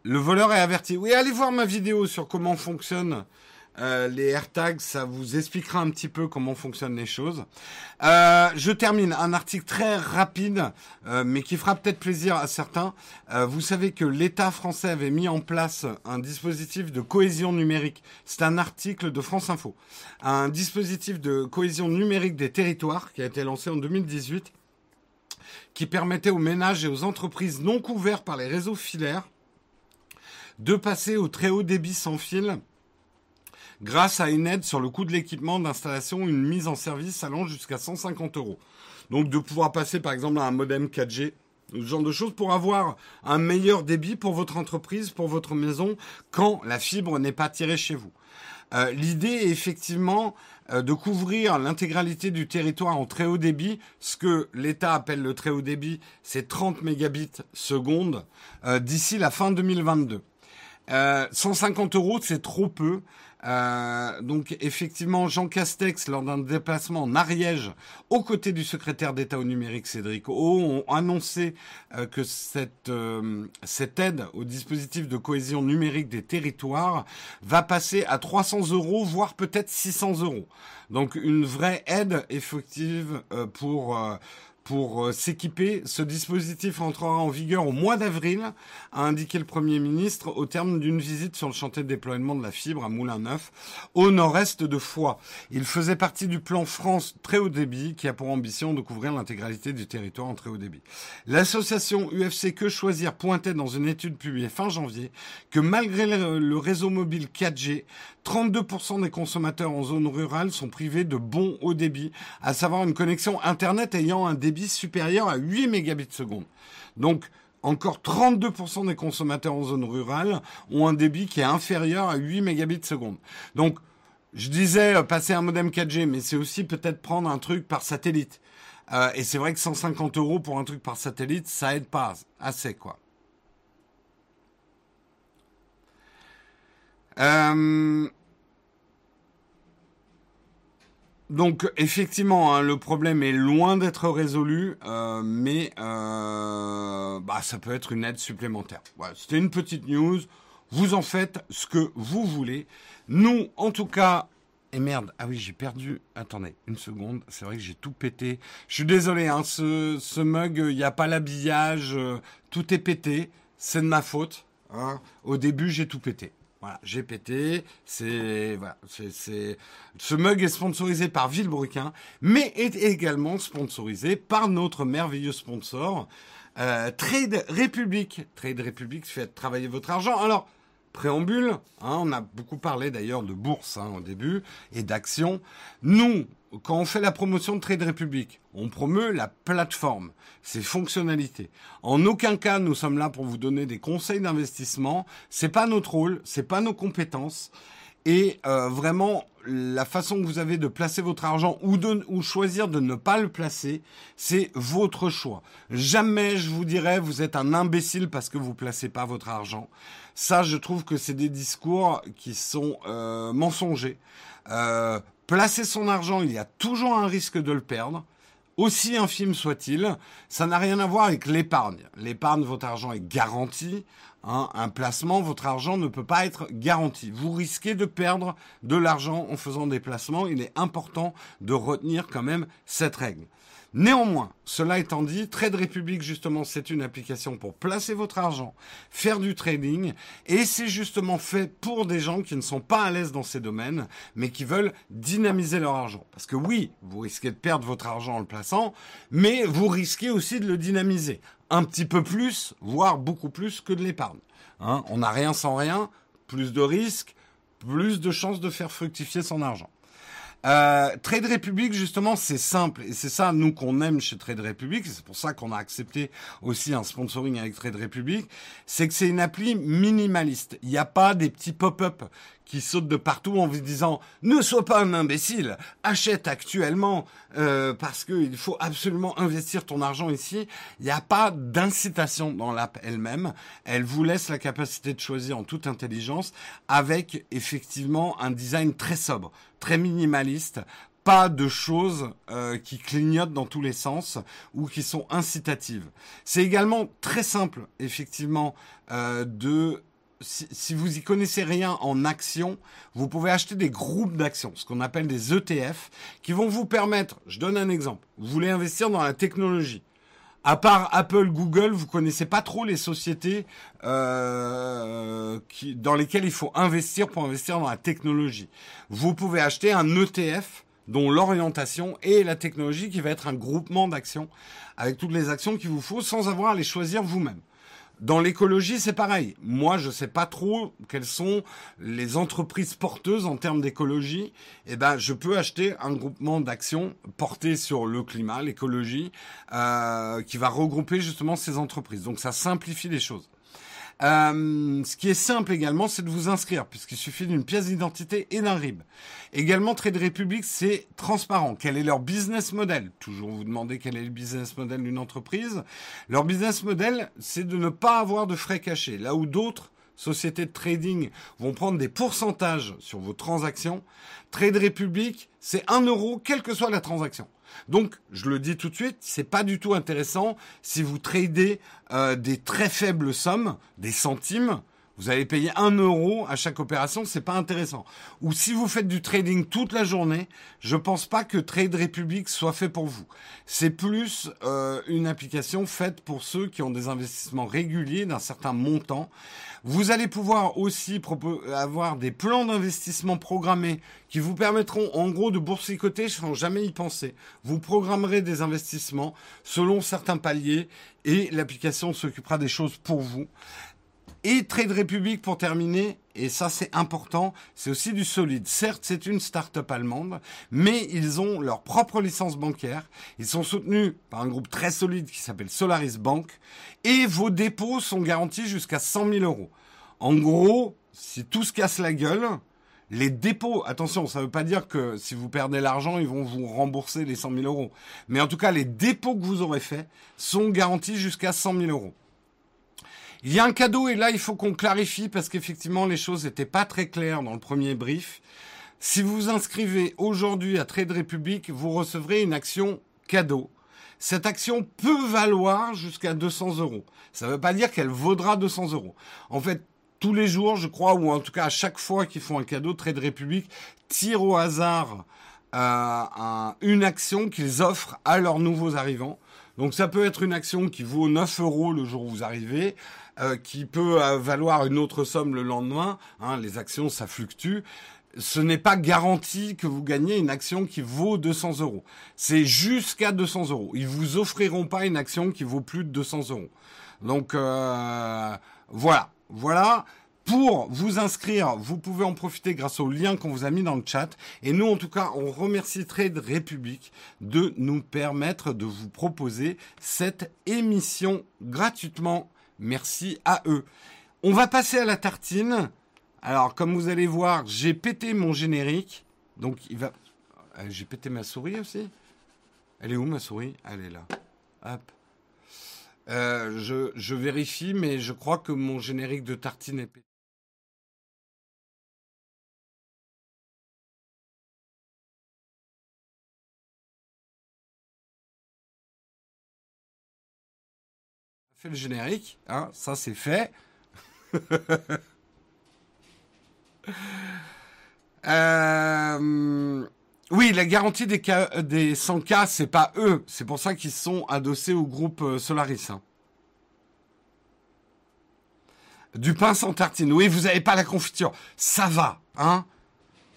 Le voleur est averti. Oui, allez voir ma vidéo sur comment fonctionnent euh, les AirTags. Ça vous expliquera un petit peu comment fonctionnent les choses. Euh, je termine un article très rapide, euh, mais qui fera peut-être plaisir à certains. vous savez que l'État français avait mis en place un dispositif de cohésion numérique. C'est un article de France Info. Un dispositif de cohésion numérique des territoires qui a été lancé en 2018 qui permettait aux ménages et aux entreprises non couverts par les réseaux filaires de passer au très haut débit sans fil grâce à une aide sur le coût de l'équipement d'installation, une mise en service allant jusqu'à 150 euros. Donc de pouvoir passer par exemple à un modem 4G ce genre de choses pour avoir un meilleur débit pour votre entreprise, pour votre maison, quand la fibre n'est pas tirée chez vous. Euh, l'idée est effectivement euh, de couvrir l'intégralité du territoire en très haut débit. Ce que l'État appelle le très haut débit, c'est 30 mégabits seconde euh, d'ici la fin 2022. 150 euros, c'est trop peu. Euh, donc effectivement, Jean Castex, lors d'un déplacement en Ariège, aux côtés du secrétaire d'État au numérique Cédric O, ont annoncé euh, que cette, euh, cette aide au dispositif de cohésion numérique des territoires va passer à 300 euros, voire peut-être 600 euros. Donc une vraie aide effective pour pour euh, s'équiper. Ce dispositif entrera en vigueur au mois d'avril, a indiqué le Premier ministre au terme d'une visite sur le chantier de déploiement de la fibre à Moulin-Neuf, au nord-est de Foix. Il faisait partie du plan France très haut débit qui a pour ambition de couvrir l'intégralité du territoire en très haut débit. L'association UFC Que Choisir pointait dans une étude publiée fin janvier que malgré le réseau mobile 4G, 32% des consommateurs en zone rurale sont privés de bon haut débit, à savoir une connexion Internet ayant un débit supérieur à 8 mégabits seconde. Donc, encore 32% des consommateurs en zone rurale ont un débit qui est inférieur à 8 mégabits seconde. Donc, je disais euh, passer un modem 4G, mais c'est aussi peut-être prendre un truc par satellite. Euh, et c'est vrai que 150 euros pour un truc par satellite, ça aide pas assez, quoi. Euh, donc effectivement, hein, le problème est loin d'être résolu, euh, mais euh, bah, ça peut être une aide supplémentaire. C'était une petite news. Vous en faites ce que vous voulez. Nous, en tout cas, et merde, ah oui, j'ai perdu. Attendez, une seconde. C'est vrai que j'ai tout pété. Je suis désolé, hein, ce, mug, il n'y a pas l'habillage, tout est pété. C'est de ma faute. Hein. Au début, j'ai tout pété. Voilà, pété. C'est voilà, c'est ce mug est sponsorisé par Villebruquin, mais est également sponsorisé par notre merveilleux sponsor euh, Trade Republic. Trade Republic fait travailler votre argent. Alors préambule, hein, on a beaucoup parlé d'ailleurs de bourse hein, au début et d'actions. Nous, quand on fait la promotion de Trade Republic, on promeut la plateforme, ses fonctionnalités. En aucun cas, nous sommes là pour vous donner des conseils d'investissement. C'est pas notre rôle, c'est pas nos compétences. Et euh, vraiment, la façon que vous avez de placer votre argent ou de ou choisir de ne pas le placer, c'est votre choix. Jamais je vous dirais vous êtes un imbécile parce que vous placez pas votre argent. Ça, je trouve que c'est des discours qui sont euh, mensongers. Euh, placer son argent, il y a toujours un risque de le perdre. Aussi infime soit-il, ça n'a rien à voir avec l'épargne. L'épargne, votre argent est garanti. Hein. un placement, votre argent ne peut pas être garanti. Vous risquez de perdre de l'argent en faisant des placements. Il est important de retenir quand même cette règle. Néanmoins, cela étant dit, Trade Republic, justement, c'est une application pour placer votre argent, faire du trading, et c'est justement fait pour des gens qui ne sont pas à l'aise dans ces domaines, mais qui veulent dynamiser leur argent. Parce que oui, vous risquez de perdre votre argent en le plaçant, mais vous risquez aussi de le dynamiser. Un petit peu plus, voire beaucoup plus que de l'épargne. Hein, on n'a rien sans rien, plus de risques, plus de chances de faire fructifier son argent. Euh, Trade Republic, justement, c'est simple. Et c'est ça, nous, qu'on aime chez Trade Republic. C'est pour ça qu'on a accepté aussi un sponsoring avec Trade Republic. C'est que c'est une appli minimaliste. Il n'y a pas des petits pop-up qui sautent de partout en vous disant ne sois pas un imbécile, achète actuellement euh, parce qu'il faut absolument investir ton argent ici. Il n'y a pas d'incitation dans l'app elle-même. Elle vous laisse la capacité de choisir en toute intelligence avec effectivement un design très sobre, très minimaliste, pas de choses euh, qui clignotent dans tous les sens ou qui sont incitatives. C'est également très simple, effectivement, euh, de si, vous y connaissez rien en actions, vous pouvez acheter des groupes d'actions, ce qu'on appelle des ETF, qui vont vous permettre, je donne un exemple, vous voulez investir dans la technologie. À part Apple, Google, vous connaissez pas trop les sociétés euh, dans lesquelles il faut investir pour investir dans la technologie. Vous pouvez acheter un ETF dont l'orientation et la technologie qui va être un groupement d'actions avec toutes les actions qu'il vous faut sans avoir à les choisir vous-même. Dans l'écologie, c'est pareil. Moi, je sais pas trop quelles sont les entreprises porteuses en termes d'écologie. Eh ben, je peux acheter un groupement d'actions porté sur le climat, l'écologie, euh, qui va regrouper justement ces entreprises. Donc, ça simplifie les choses. Euh, ce qui est simple également, c'est de vous inscrire, puisqu'il suffit d'une pièce d'identité et d'un RIB. Également, Trade Republic, c'est transparent. Quel est leur business model? Toujours vous demandez quel est le business model d'une entreprise. Leur business model, c'est de ne pas avoir de frais cachés. Là où d'autres sociétés de trading vont prendre des pourcentages sur vos transactions, Trade Republic, c'est 1 euro, quelle que soit la transaction. Donc, je le dis tout de suite, c'est pas du tout intéressant si vous tradez euh, des très faibles sommes, des centimes. Vous allez payer un euro à chaque opération, c'est pas intéressant. Ou si vous faites du trading toute la journée, je pense pas que Trade Republic soit fait pour vous. C'est plus euh, une application faite pour ceux qui ont des investissements réguliers d'un certain montant. Vous allez pouvoir aussi avoir des plans d'investissement programmés qui vous permettront en gros de boursicoter sans jamais y penser. Vous programmerez des investissements selon certains paliers et l'application s'occupera des choses pour vous. Et Trade Republic pour terminer, et ça c'est important, c'est aussi du solide. Certes, c'est une start-up allemande, mais ils ont leur propre licence bancaire. Ils sont soutenus par un groupe très solide qui s'appelle Solaris Bank, et vos dépôts sont garantis jusqu'à 100 000 euros. En gros, si tout se casse la gueule, les dépôts, attention, ça ne veut pas dire que si vous perdez l'argent, ils vont vous rembourser les 100 000 euros. Mais en tout cas, les dépôts que vous aurez faits sont garantis jusqu'à 100 000 euros. Il y a un cadeau et là il faut qu'on clarifie parce qu'effectivement les choses n'étaient pas très claires dans le premier brief. Si vous vous inscrivez aujourd'hui à Trade Republic, vous recevrez une action cadeau. Cette action peut valoir jusqu'à 200 euros. Ça ne veut pas dire qu'elle vaudra 200 euros. En fait, tous les jours, je crois, ou en tout cas à chaque fois qu'ils font un cadeau, Trade Republic tire au hasard euh, une action qu'ils offrent à leurs nouveaux arrivants. Donc ça peut être une action qui vaut 9 euros le jour où vous arrivez, euh, qui peut euh, valoir une autre somme le lendemain. Hein, les actions, ça fluctue. Ce n'est pas garanti que vous gagnez une action qui vaut 200 euros. C'est jusqu'à 200 euros. Ils vous offriront pas une action qui vaut plus de 200 euros. Donc euh, voilà, voilà. Pour vous inscrire, vous pouvez en profiter grâce au lien qu'on vous a mis dans le chat. Et nous, en tout cas, on remercie Trade Republic de nous permettre de vous proposer cette émission gratuitement Merci à eux. On va passer à la tartine. Alors, comme vous allez voir, j'ai pété mon générique. Donc, il va. Euh, j'ai pété ma souris aussi. Elle est où ma souris? Elle est là. Hop. Euh, je, je, vérifie, mais je crois que mon générique de tartine est pété. Le générique, hein, ça c'est fait. *laughs* Euh, oui, la garantie des, des 100K, c'est pas eux. C'est pour ça qu'ils sont adossés au groupe euh, Solaris. Hein. Du pain sans tartine. Oui, vous n'avez pas la confiture. Ça va, hein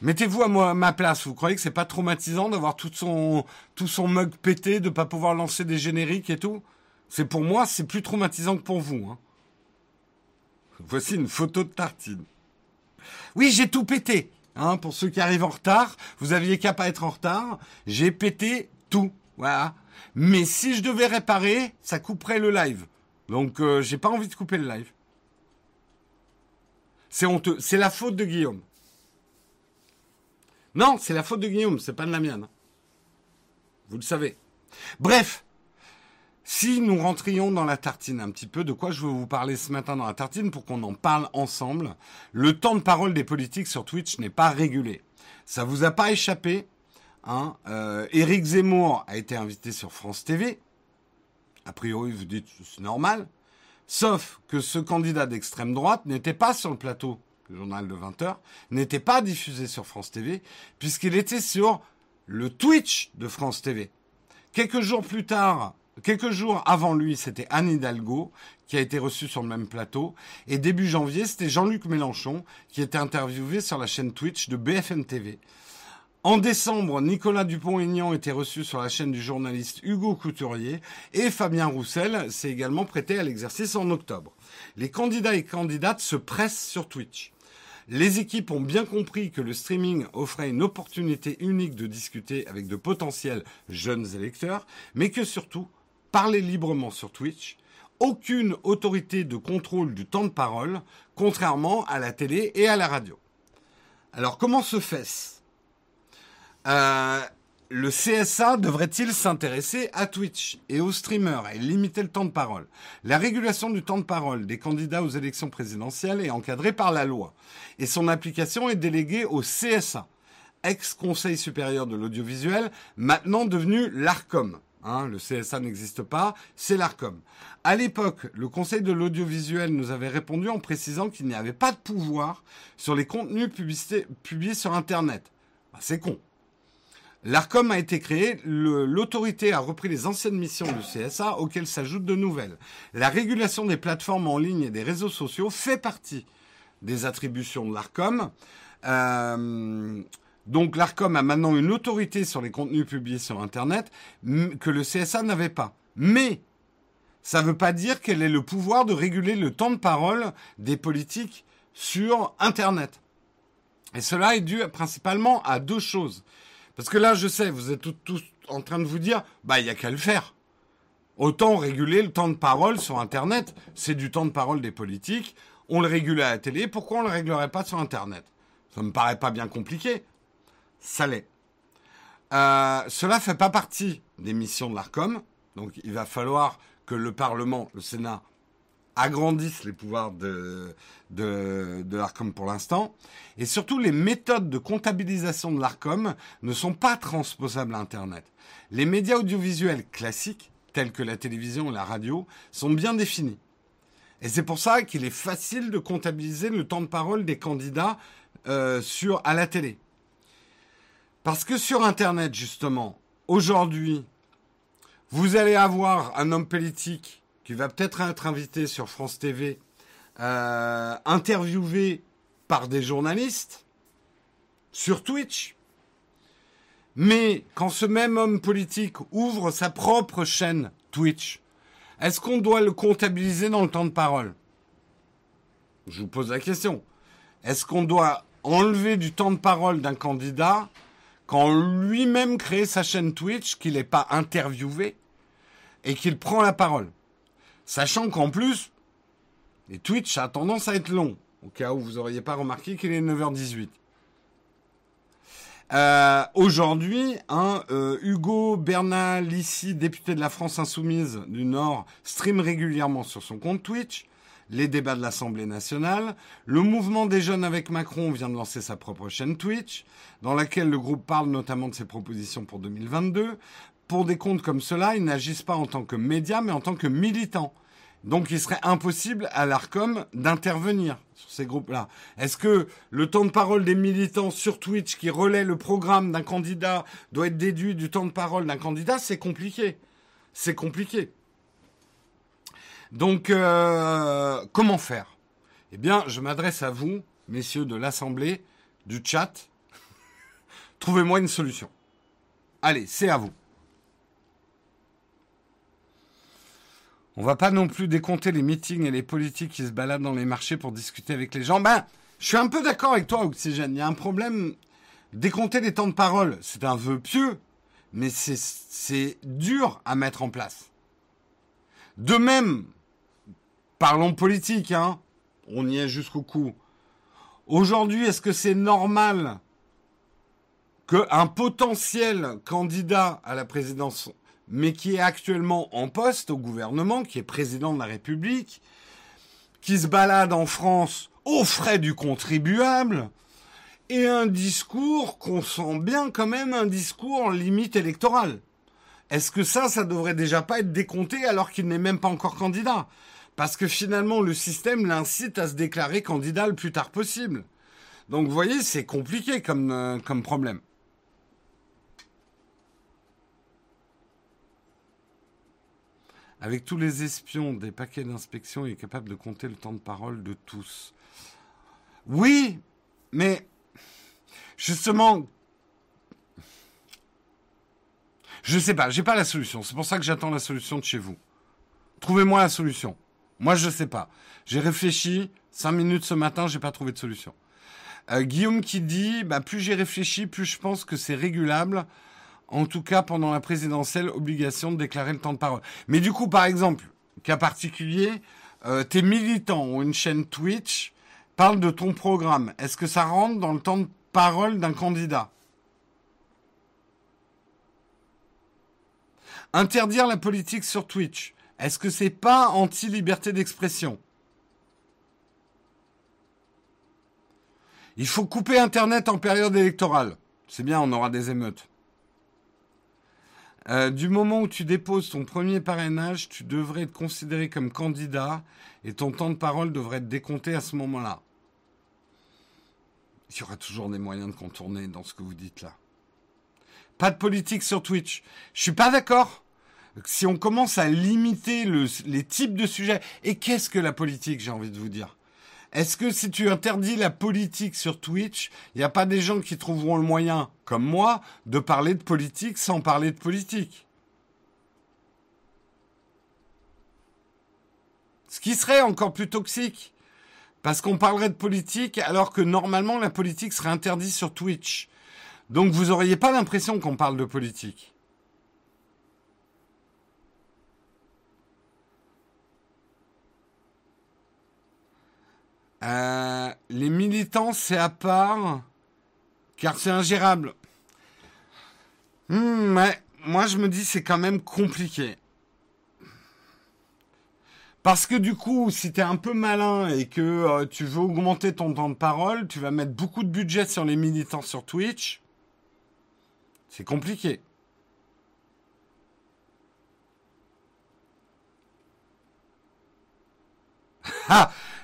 Mettez-vous à ma place. Vous croyez que c'est pas traumatisant d'avoir tout son, tout son mug pété, de pas pouvoir lancer des génériques et tout? C'est pour moi, c'est plus traumatisant que pour vous. Hein. Voici une photo de tartine. Oui, j'ai tout pété. Hein, pour ceux qui arrivent en retard, vous aviez qu'à pas être en retard. J'ai pété tout. Voilà. Mais si je devais réparer, ça couperait le live. Donc, euh, j'ai pas envie de couper le live. C'est honteux. C'est la faute de Guillaume. Non, c'est la faute de Guillaume, c'est pas de la mienne. Vous le savez. Bref, si nous rentrions dans la tartine un petit peu, de quoi je veux vous parler ce matin dans la tartine pour qu'on en parle ensemble, le temps de parole des politiques sur Twitch n'est pas régulé. Ça vous a pas échappé hein euh, Éric Zemmour a été invité sur France TV. A priori, vous dites c'est normal. Sauf que ce candidat d'extrême droite n'était pas sur le plateau du journal de 20h, n'était pas diffusé sur France TV, puisqu'il était sur le Twitch de France TV. Quelques jours plus tard, Quelques jours avant lui, c'était Anne Hidalgo qui a été reçue sur le même plateau. Et début janvier, c'était Jean-Luc Mélenchon qui était interviewé sur la chaîne Twitch de BFM TV. En décembre, Nicolas Dupont-Aignan était reçu sur la chaîne du journaliste Hugo Couturier et Fabien Roussel s'est également prêté à l'exercice en octobre. Les candidats et candidates se pressent sur Twitch. Les équipes ont bien compris que le streaming offrait une opportunité unique de discuter avec de potentiels jeunes électeurs, mais que surtout, parler librement sur Twitch, aucune autorité de contrôle du temps de parole, contrairement à la télé et à la radio. Alors comment se fait-ce? Euh, le CSA devrait-il s'intéresser à Twitch et aux streamers et limiter le temps de parole? La régulation du temps de parole des candidats aux élections présidentielles est encadrée par la loi et son application est déléguée au CSA, ex-Conseil supérieur de l'audiovisuel, maintenant devenu l'ARCOM. Hein, le CSA n'existe pas, c'est l'ARCOM. À l'époque, le Conseil de l'audiovisuel nous avait répondu en précisant qu'il n'y avait pas de pouvoir sur les contenus publiés sur Internet. Bah, c'est con. L'ARCOM a été créé, l'autorité a repris les anciennes missions du CSA auxquelles s'ajoutent de nouvelles. La régulation des plateformes en ligne et des réseaux sociaux fait partie des attributions de l'ARCOM. Euh, donc l'ARCOM a maintenant une autorité sur les contenus publiés sur Internet que le CSA n'avait pas. Mais ça ne veut pas dire qu'elle ait le pouvoir de réguler le temps de parole des politiques sur Internet. Et cela est dû principalement à deux choses. Parce que là, je sais, vous êtes tous, en train de vous dire, bah, il n'y a qu'à le faire. Autant réguler le temps de parole sur Internet. C'est du temps de parole des politiques. On le régule à la télé. Pourquoi on ne le réglerait pas sur Internet? Ça me paraît pas bien compliqué. Ça l'est. Euh, cela fait pas partie des missions de l'ARCOM. Donc, il va falloir que le Parlement, le Sénat, agrandissent les pouvoirs de l'ARCOM pour l'instant. Et surtout, les méthodes de comptabilisation de l'ARCOM ne sont pas transposables à Internet. Les médias audiovisuels classiques, tels que la télévision et la radio, sont bien définis. Et c'est pour ça qu'il est facile de comptabiliser le temps de parole des candidats euh, sur, à la télé. Parce que sur Internet, justement, aujourd'hui, vous allez avoir un homme politique qui va peut-être être invité sur France TV, euh, interviewé par des journalistes sur Twitch. Mais quand ce même homme politique ouvre sa propre chaîne Twitch, est-ce qu'on doit le comptabiliser dans le temps de parole? Je vous pose la question. Est-ce qu'on doit enlever du temps de parole d'un candidat quand lui-même crée sa chaîne Twitch, qu'il n'est pas interviewé et qu'il prend la parole Sachant qu'en plus, les Twitch a tendance à être long, au cas où vous n'auriez pas remarqué qu'il est 9h18. Euh, Aujourd'hui, hein, euh, Hugo Bernal, ici député de la France Insoumise du Nord, stream régulièrement sur son compte Twitch les débats de l'Assemblée nationale. Le mouvement des jeunes avec Macron vient de lancer sa propre chaîne Twitch, dans laquelle le groupe parle notamment de ses propositions pour 2022 pour des comptes comme cela, ils n'agissent pas en tant que médias, mais en tant que militants. Donc il serait impossible à l'ARCOM d'intervenir sur ces groupes-là. Est-ce que le temps de parole des militants sur Twitch qui relaient le programme d'un candidat doit être déduit du temps de parole d'un candidat? C'est compliqué. C'est compliqué. Donc euh, comment faire? Eh bien, je m'adresse à vous, messieurs de l'Assemblée, du chat. *laughs* Trouvez-moi une solution. Allez, c'est à vous. On va pas non plus décompter les meetings et les politiques qui se baladent dans les marchés pour discuter avec les gens. Ben, je suis un peu d'accord avec toi, Oxygène. Il y a un problème. Décompter les temps de parole, c'est un vœu pieux, mais c'est dur à mettre en place. De même, parlons politique, hein. On y est jusqu'au cou. Aujourd'hui, est-ce que c'est normal qu'un potentiel candidat à la présidence mais qui est actuellement en poste au gouvernement, qui est président de la République, qui se balade en France aux frais du contribuable, et un discours qu'on sent bien quand même un discours limite électoral. Est-ce que ça, ça devrait déjà pas être décompté alors qu'il n'est même pas encore candidat? Parce que finalement, le système l'incite à se déclarer candidat le plus tard possible. Donc vous voyez, c'est compliqué comme, euh, comme problème. Avec tous les espions des paquets d'inspection, il est capable de compter le temps de parole de tous. Oui, mais justement, Je sais pas, j'ai pas la solution. C'est pour ça que j'attends la solution de chez vous. Trouvez-moi la solution. Moi, je sais pas. J'ai réfléchi cinq minutes ce matin, j'ai pas trouvé de solution. Euh, Guillaume qui dit, bah, plus j'ai réfléchi, plus je pense que c'est régulable. En tout cas, pendant la présidentielle, obligation de déclarer le temps de parole. Mais du coup, par exemple, cas particulier, euh, tes militants ou une chaîne Twitch parlent de ton programme. Est-ce que ça rentre dans le temps de parole d'un candidat? Interdire la politique sur Twitch. Est-ce que c'est pas anti-liberté d'expression? Il faut couper Internet en période électorale. C'est bien, on aura des émeutes. Euh, du moment où tu déposes ton premier parrainage, tu devrais être considéré comme candidat et ton temps de parole devrait être décompté à ce moment-là. Il y aura toujours des moyens de contourner dans ce que vous dites là. Pas de politique sur Twitch. Je suis pas d'accord. Si on commence à limiter les types de sujets, et qu'est-ce que la politique, j'ai envie de vous dire? Est-ce que si tu interdis la politique sur Twitch, il n'y a pas des gens qui trouveront le moyen, comme moi, de parler de politique sans parler de politique? Ce qui serait encore plus toxique. Parce qu'on parlerait de politique alors que normalement la politique serait interdite sur Twitch. Donc vous n'auriez pas l'impression qu'on parle de politique. Euh, les militants, c'est à part, car c'est ingérable. Hmm, ouais, moi je me dis c'est quand même compliqué. Parce que du coup, si tu es un peu malin et que euh, tu veux augmenter ton temps de parole, tu vas mettre beaucoup de budget sur les militants sur Twitch. C'est compliqué.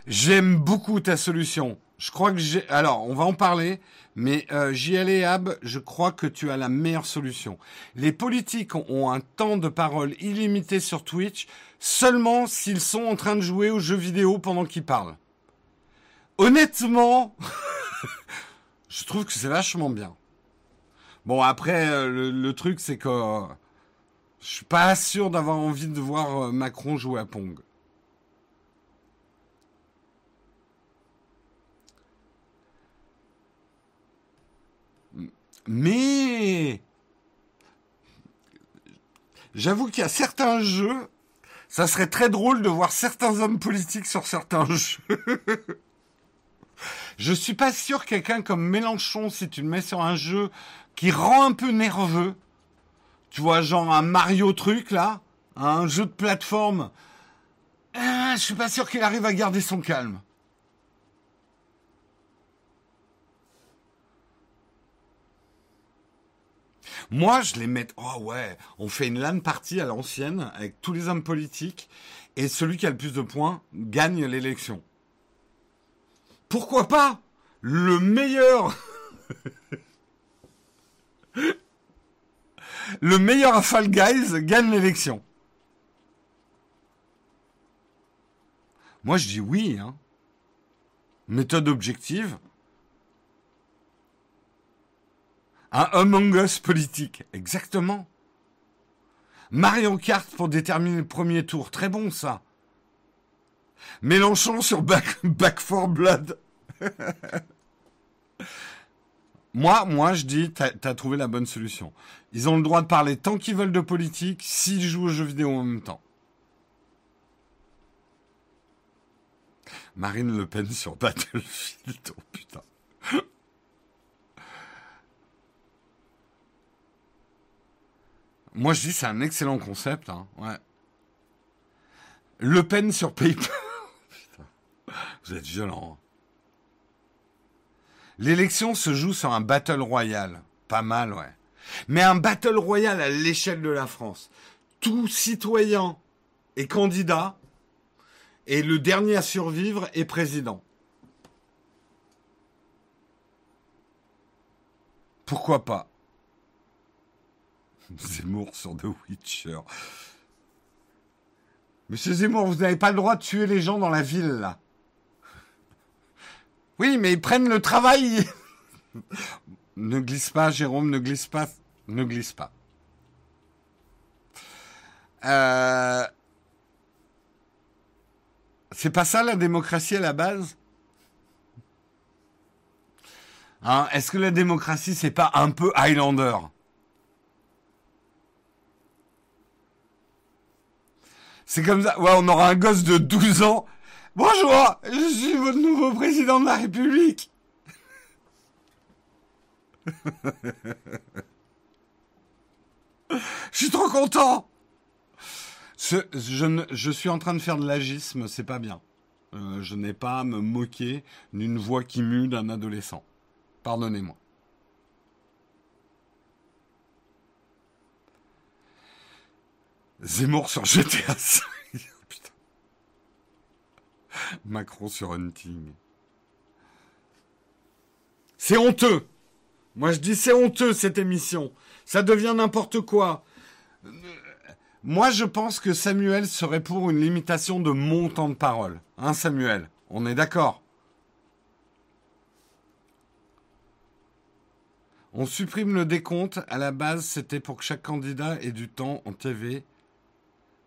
J'aime beaucoup ta solution. Je crois que j'ai. Alors, on va en parler, mais euh, JL et Ab, je crois que tu as la meilleure solution. Les politiques ont un temps de parole illimité sur Twitch seulement s'ils sont en train de jouer aux jeux vidéo pendant qu'ils parlent. Honnêtement, *laughs* je trouve que c'est vachement bien. Bon, après, euh, le, truc, c'est que euh, je suis pas sûr d'avoir envie de voir euh, Macron jouer à Pong. Mais j'avoue qu'il y a certains jeux, ça serait très drôle de voir certains hommes politiques sur certains *laughs* jeux. Je suis pas sûr quelqu'un comme Mélenchon, si tu le mets sur un jeu qui rend un peu nerveux, tu vois, genre un Mario truc là, un jeu de plateforme, euh, je suis pas sûr qu'il arrive à garder son calme. Moi, je les mets. Oh ouais, on fait une LAN partie à l'ancienne avec tous les hommes politiques et celui qui a le plus de points gagne l'élection. Pourquoi pas Le meilleur *laughs* Le meilleur à Fall Guys gagne l'élection. Moi, je dis oui. Hein. Méthode objective. Un Among Us politique. Exactement. Mario Kart pour déterminer le premier tour. Très bon, ça. Mélenchon sur Back, *laughs* back for Blood. *laughs* moi, moi, je dis, t'as as trouvé la bonne solution. Ils ont le droit de parler tant qu'ils veulent de politique, s'ils jouent aux jeux vidéo en même temps. Marine Le Pen sur Battlefield, *laughs* oh putain. Moi, je dis c'est un excellent concept. Hein. Le Pen sur PayPal. *laughs* Vous êtes violent. Hein. L'élection se joue sur un battle royal. Pas mal, ouais. Mais un battle royal à l'échelle de la France. Tout citoyen est candidat et le dernier à survivre est président. Pourquoi pas? Zemmour sur The Witcher. Monsieur Zemmour, vous n'avez pas le droit de tuer les gens dans la ville. Oui, mais ils prennent le travail. *laughs* ne glisse pas, Jérôme, ne glisse pas. Ne glisse pas. Euh, c'est pas ça la démocratie à la base? Hein, Est-ce que la démocratie, c'est pas un peu Highlander? C'est comme ça. Ouais, on aura un gosse de 12 ans. Bonjour, je suis votre nouveau président de la République. je suis trop content. je, suis en train de faire de l'agisme, c'est pas bien. Euh, je n'ai pas à me moquer d'une voix qui mue d'un adolescent. Pardonnez-moi. Zemmour sur GTA *laughs* 5. Macron sur Hunting. C'est honteux. Moi je dis c'est honteux cette émission. Ça devient n'importe quoi. Moi je pense que Samuel serait pour une limitation de mon temps de parole. Hein Samuel? On est d'accord? On supprime le décompte. À la base, c'était pour que chaque candidat ait du temps en TV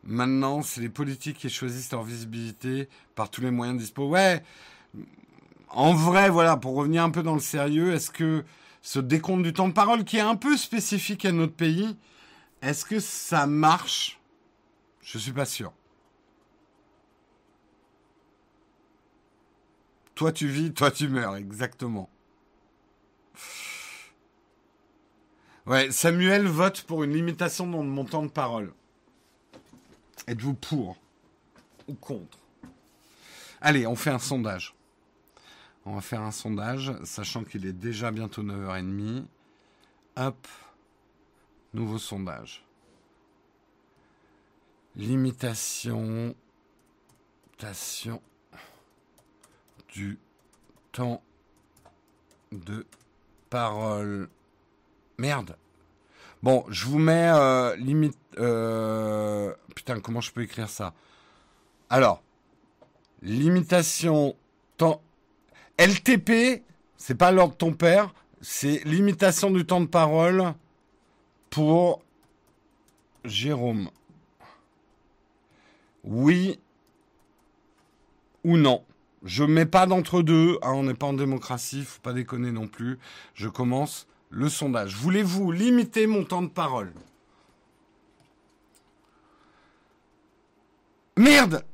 Maintenant, c'est les politiques qui choisissent leur visibilité par tous les moyens dispo. Ouais, en vrai, voilà, pour revenir un peu dans le sérieux, est-ce que ce décompte du temps de parole qui est un peu spécifique à notre pays, est-ce que ça marche? Je suis pas sûr. Toi tu vis, toi tu meurs, exactement. Ouais, Samuel vote pour une limitation dans mon temps de parole. Êtes-vous pour ou contre Allez, on fait un sondage. On va faire un sondage, sachant qu'il est déjà bientôt 9h30. Hop, nouveau sondage. Limitation du temps de parole. Merde, Bon, je vous mets euh, limite. Euh, putain, comment je peux écrire ça? Alors, limitation temps. LTP, c'est pas l'ordre de ton père, c'est limitation du temps de parole pour Jérôme. Oui ou non? Je mets pas d'entre deux, hein, on n'est pas en démocratie, faut pas déconner non plus. Je commence le sondage. Voulez-vous limiter mon temps de parole? Merde *laughs*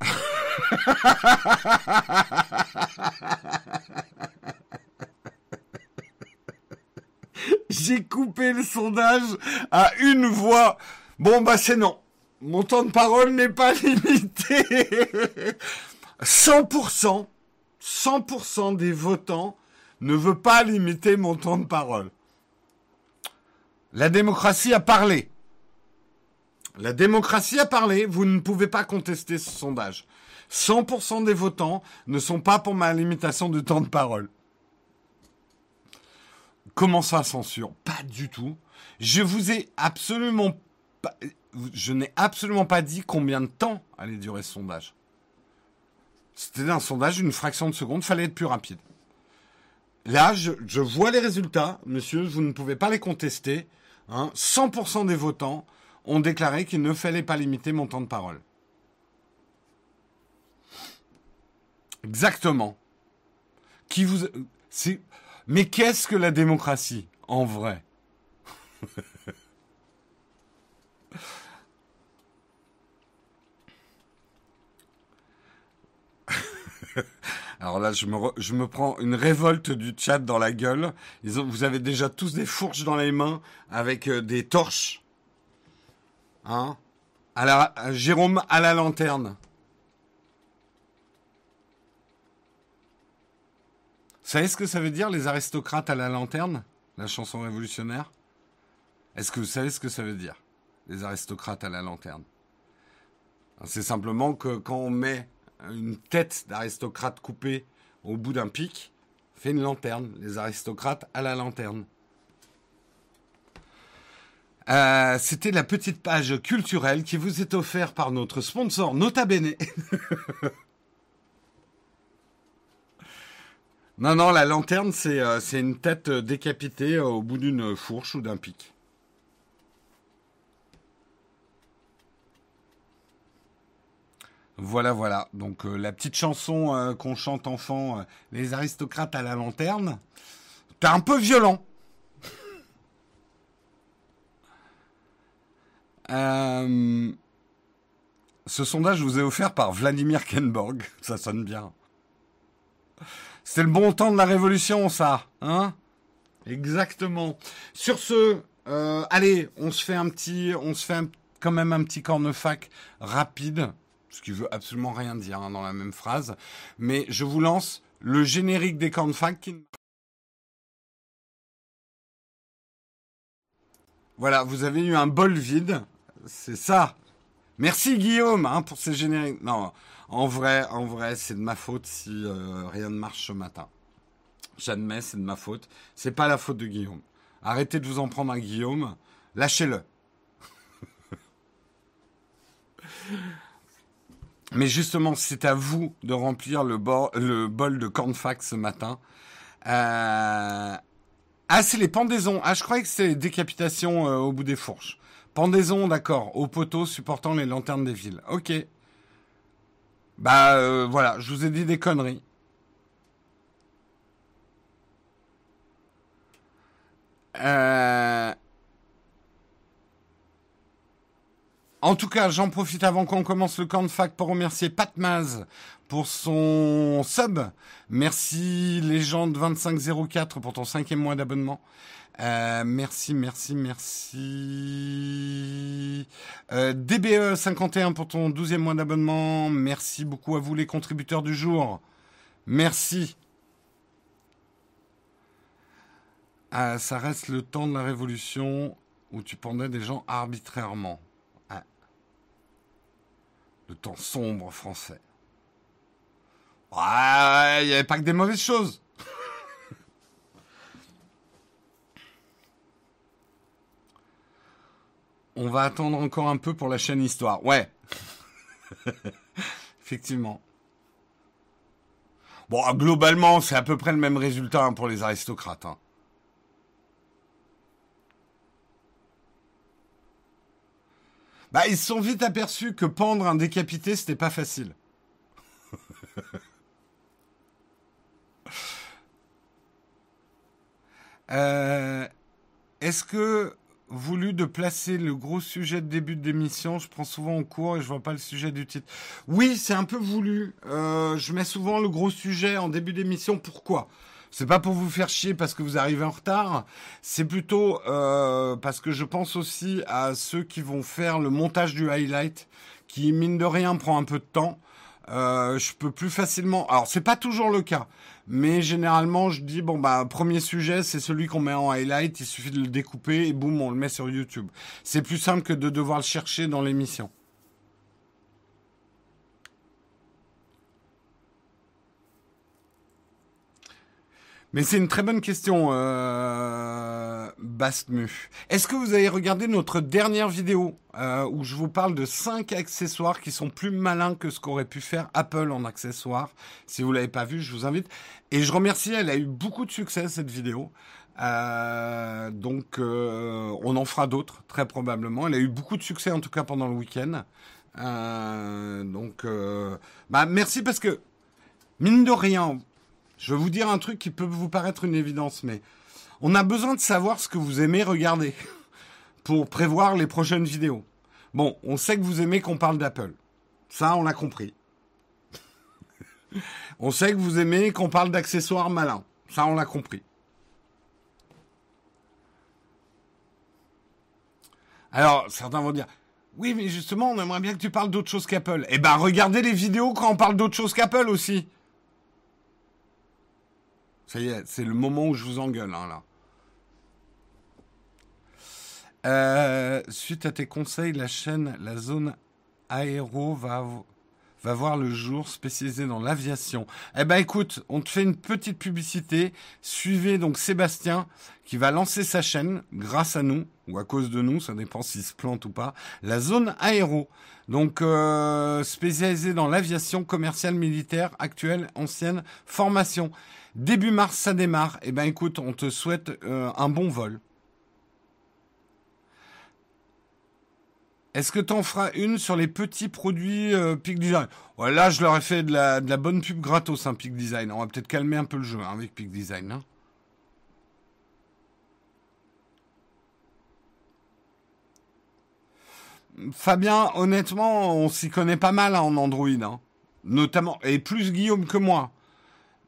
J'ai coupé le sondage à une voix. Bon, bah c'est non. Mon temps de parole n'est pas *laughs* limité. 100%, 100% des votants ne veut pas limiter mon temps de parole. La démocratie a parlé. La démocratie a parlé, vous ne pouvez pas contester ce sondage. 100% des votants ne sont pas pour ma limitation du temps de parole. Comment ça, censure? Pas du tout. Je vous ai absolument pas, je n'ai absolument pas dit combien de temps allait durer ce sondage. C'était un sondage d'une fraction de seconde, fallait être plus rapide. Là, je vois les résultats, monsieur, vous ne pouvez pas les contester. 100% hein, des votants ont déclaré qu'il ne fallait pas limiter mon temps de parole. Exactement. Qui vous, mais qu'est-ce que la démocratie en vrai? *laughs* Alors là, je me, prends une révolte du chat dans la gueule. Vous avez déjà tous des fourches dans les mains avec euh, des torches. Hein? À Jérôme à la lanterne. Vous savez ce que ça veut dire, les aristocrates à la lanterne? La chanson révolutionnaire? Est-ce que vous savez ce que ça veut dire, les aristocrates à la lanterne? C'est simplement que quand on met une tête d'aristocrate coupée au bout d'un pic, fait une lanterne. Les aristocrates à la lanterne. Euh, c'était la petite page culturelle qui vous est offerte par notre sponsor Nota Bene. *laughs* non, non, la lanterne, c'est euh, une tête décapitée au bout d'une fourche ou d'un pic. Voilà, voilà. Donc euh, la petite chanson euh, qu'on chante enfant, euh, les aristocrates à la lanterne. T'es un peu violent. *laughs* ce sondage vous est offert par Vladimir Kenborg. *laughs* Ça sonne bien. C'est le bon temps de la révolution, ça, hein? Exactement. Sur ce, allez, on se fait un petit, on se fait quand même un petit cornefac rapide ce qui veut absolument rien dire hein, dans la même phrase. Mais je vous lance le générique des cornfac. Voilà, vous avez eu un bol vide. C'est ça. Merci Guillaume hein, pour ces génériques. Non, en vrai, en vrai, c'est de ma faute si euh, rien ne marche ce matin. J'admets, c'est de ma faute. C'est pas la faute de Guillaume. Arrêtez de vous en prendre à Guillaume. Lâchez-le. *laughs* Mais justement, c'est à vous de remplir le, bol de cornfax ce matin. Euh, ah, c'est les pendaisons. Ah, je croyais que c'était les décapitations euh, au bout des fourches. Pendaisons, d'accord, aux poteaux supportant les lanternes des villes. Ok. Bah euh, voilà, je vous ai dit des conneries. Euh... En tout cas, j'en profite avant qu'on commence le camp de fac pour remercier Patmaz pour son sub. Merci Légende 2504 pour ton cinquième mois d'abonnement. Euh, merci, merci, merci. Euh, DBE51 pour ton douzième mois d'abonnement. Merci beaucoup à vous les contributeurs du jour. Merci. Ah, ça reste le temps de la révolution où tu pendais des gens arbitrairement le temps sombre français. Ouais, il n'y avait pas que des mauvaises choses. *laughs* On va attendre encore un peu pour la chaîne Histoire. Ouais. *laughs* Effectivement. Bon, globalement, c'est à peu près le même résultat hein, pour les aristocrates. Hein. Bah, ils se sont vite aperçus que pendre un décapité, c'était pas facile. *laughs* Euh, est-ce que voulu de placer le gros sujet de début d'émission Je prends souvent en cours et je vois pas le sujet du titre. Oui, c'est un peu voulu. Euh, je mets souvent le gros sujet en début d'émission. Pourquoi? C'est pas pour vous faire chier parce que vous arrivez en retard. C'est plutôt euh, parce que je pense aussi à ceux qui vont faire le montage du highlight, qui mine de rien prend un peu de temps. Euh, je peux plus facilement. Alors c'est pas toujours le cas, mais généralement je dis bon bah premier sujet c'est celui qu'on met en highlight. Il suffit de le découper et boum on le met sur YouTube. C'est plus simple que de devoir le chercher dans l'émission. Mais c'est une très bonne question, euh. Est-ce que vous avez regardé notre dernière vidéo euh, où je vous parle de 5 accessoires qui sont plus malins que ce qu'aurait pu faire Apple en accessoires? Si vous l'avez pas vu, je vous invite. Et je remercie, elle a eu beaucoup de succès cette vidéo. Euh, donc euh, on en fera d'autres très probablement. Elle a eu beaucoup de succès en tout cas pendant le week-end. Donc bah merci parce que mine de rien, je vais vous dire un truc qui peut vous paraître une évidence, mais on a besoin de savoir ce que vous aimez regarder *laughs* pour prévoir les prochaines vidéos. Bon, on sait que vous aimez qu'on parle d'Apple. Ça, on l'a compris. *laughs* on sait que vous aimez qu'on parle d'accessoires malins. Ça, on l'a compris. Alors, certains vont dire, oui, mais justement, on aimerait bien que tu parles d'autre chose qu'Apple. Eh ben, regardez les vidéos quand on parle d'autre chose qu'Apple aussi. C'est le moment où je vous engueule, hein, là. Euh, suite à tes conseils, la chaîne La Zone Aéro va, voir le jour spécialisé dans l'aviation. Eh ben écoute, on te fait une petite publicité. Suivez donc Sébastien qui va lancer sa chaîne grâce à nous ou à cause de nous, ça dépend s'il se plante ou pas. La Zone Aéro, donc euh, spécialisée dans l'aviation commerciale militaire actuelle, ancienne formation. Début mars, ça démarre. Eh ben, écoute, on te souhaite euh, un bon vol. Est-ce que t'en feras une sur les petits produits euh, Peak Design? Là, je leur ai fait de la, bonne pub gratos, hein, Peak Design. On va peut-être calmer un peu le jeu hein, avec Peak Design. Hein. Fabien, honnêtement, on s'y connaît pas mal hein, en Android, notamment, et plus Guillaume que moi.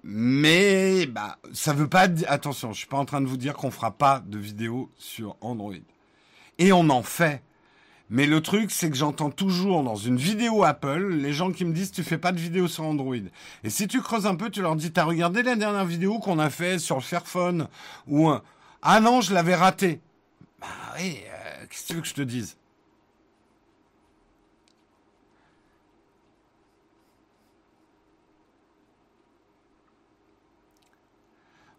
Mais bah, ça veut pas dire. Attention, je suis pas en train de vous dire qu'on fera pas de vidéos sur Android. Et on en fait. Mais le truc, c'est que j'entends toujours dans une vidéo Apple les gens qui me disent tu fais pas de vidéo sur Android. Et si tu creuses un peu, tu leur dis t'as regardé la dernière vidéo qu'on a fait sur le Fairphone ou ah non je l'avais raté. Bah oui, euh, qu'est-ce que tu veux que je te dise?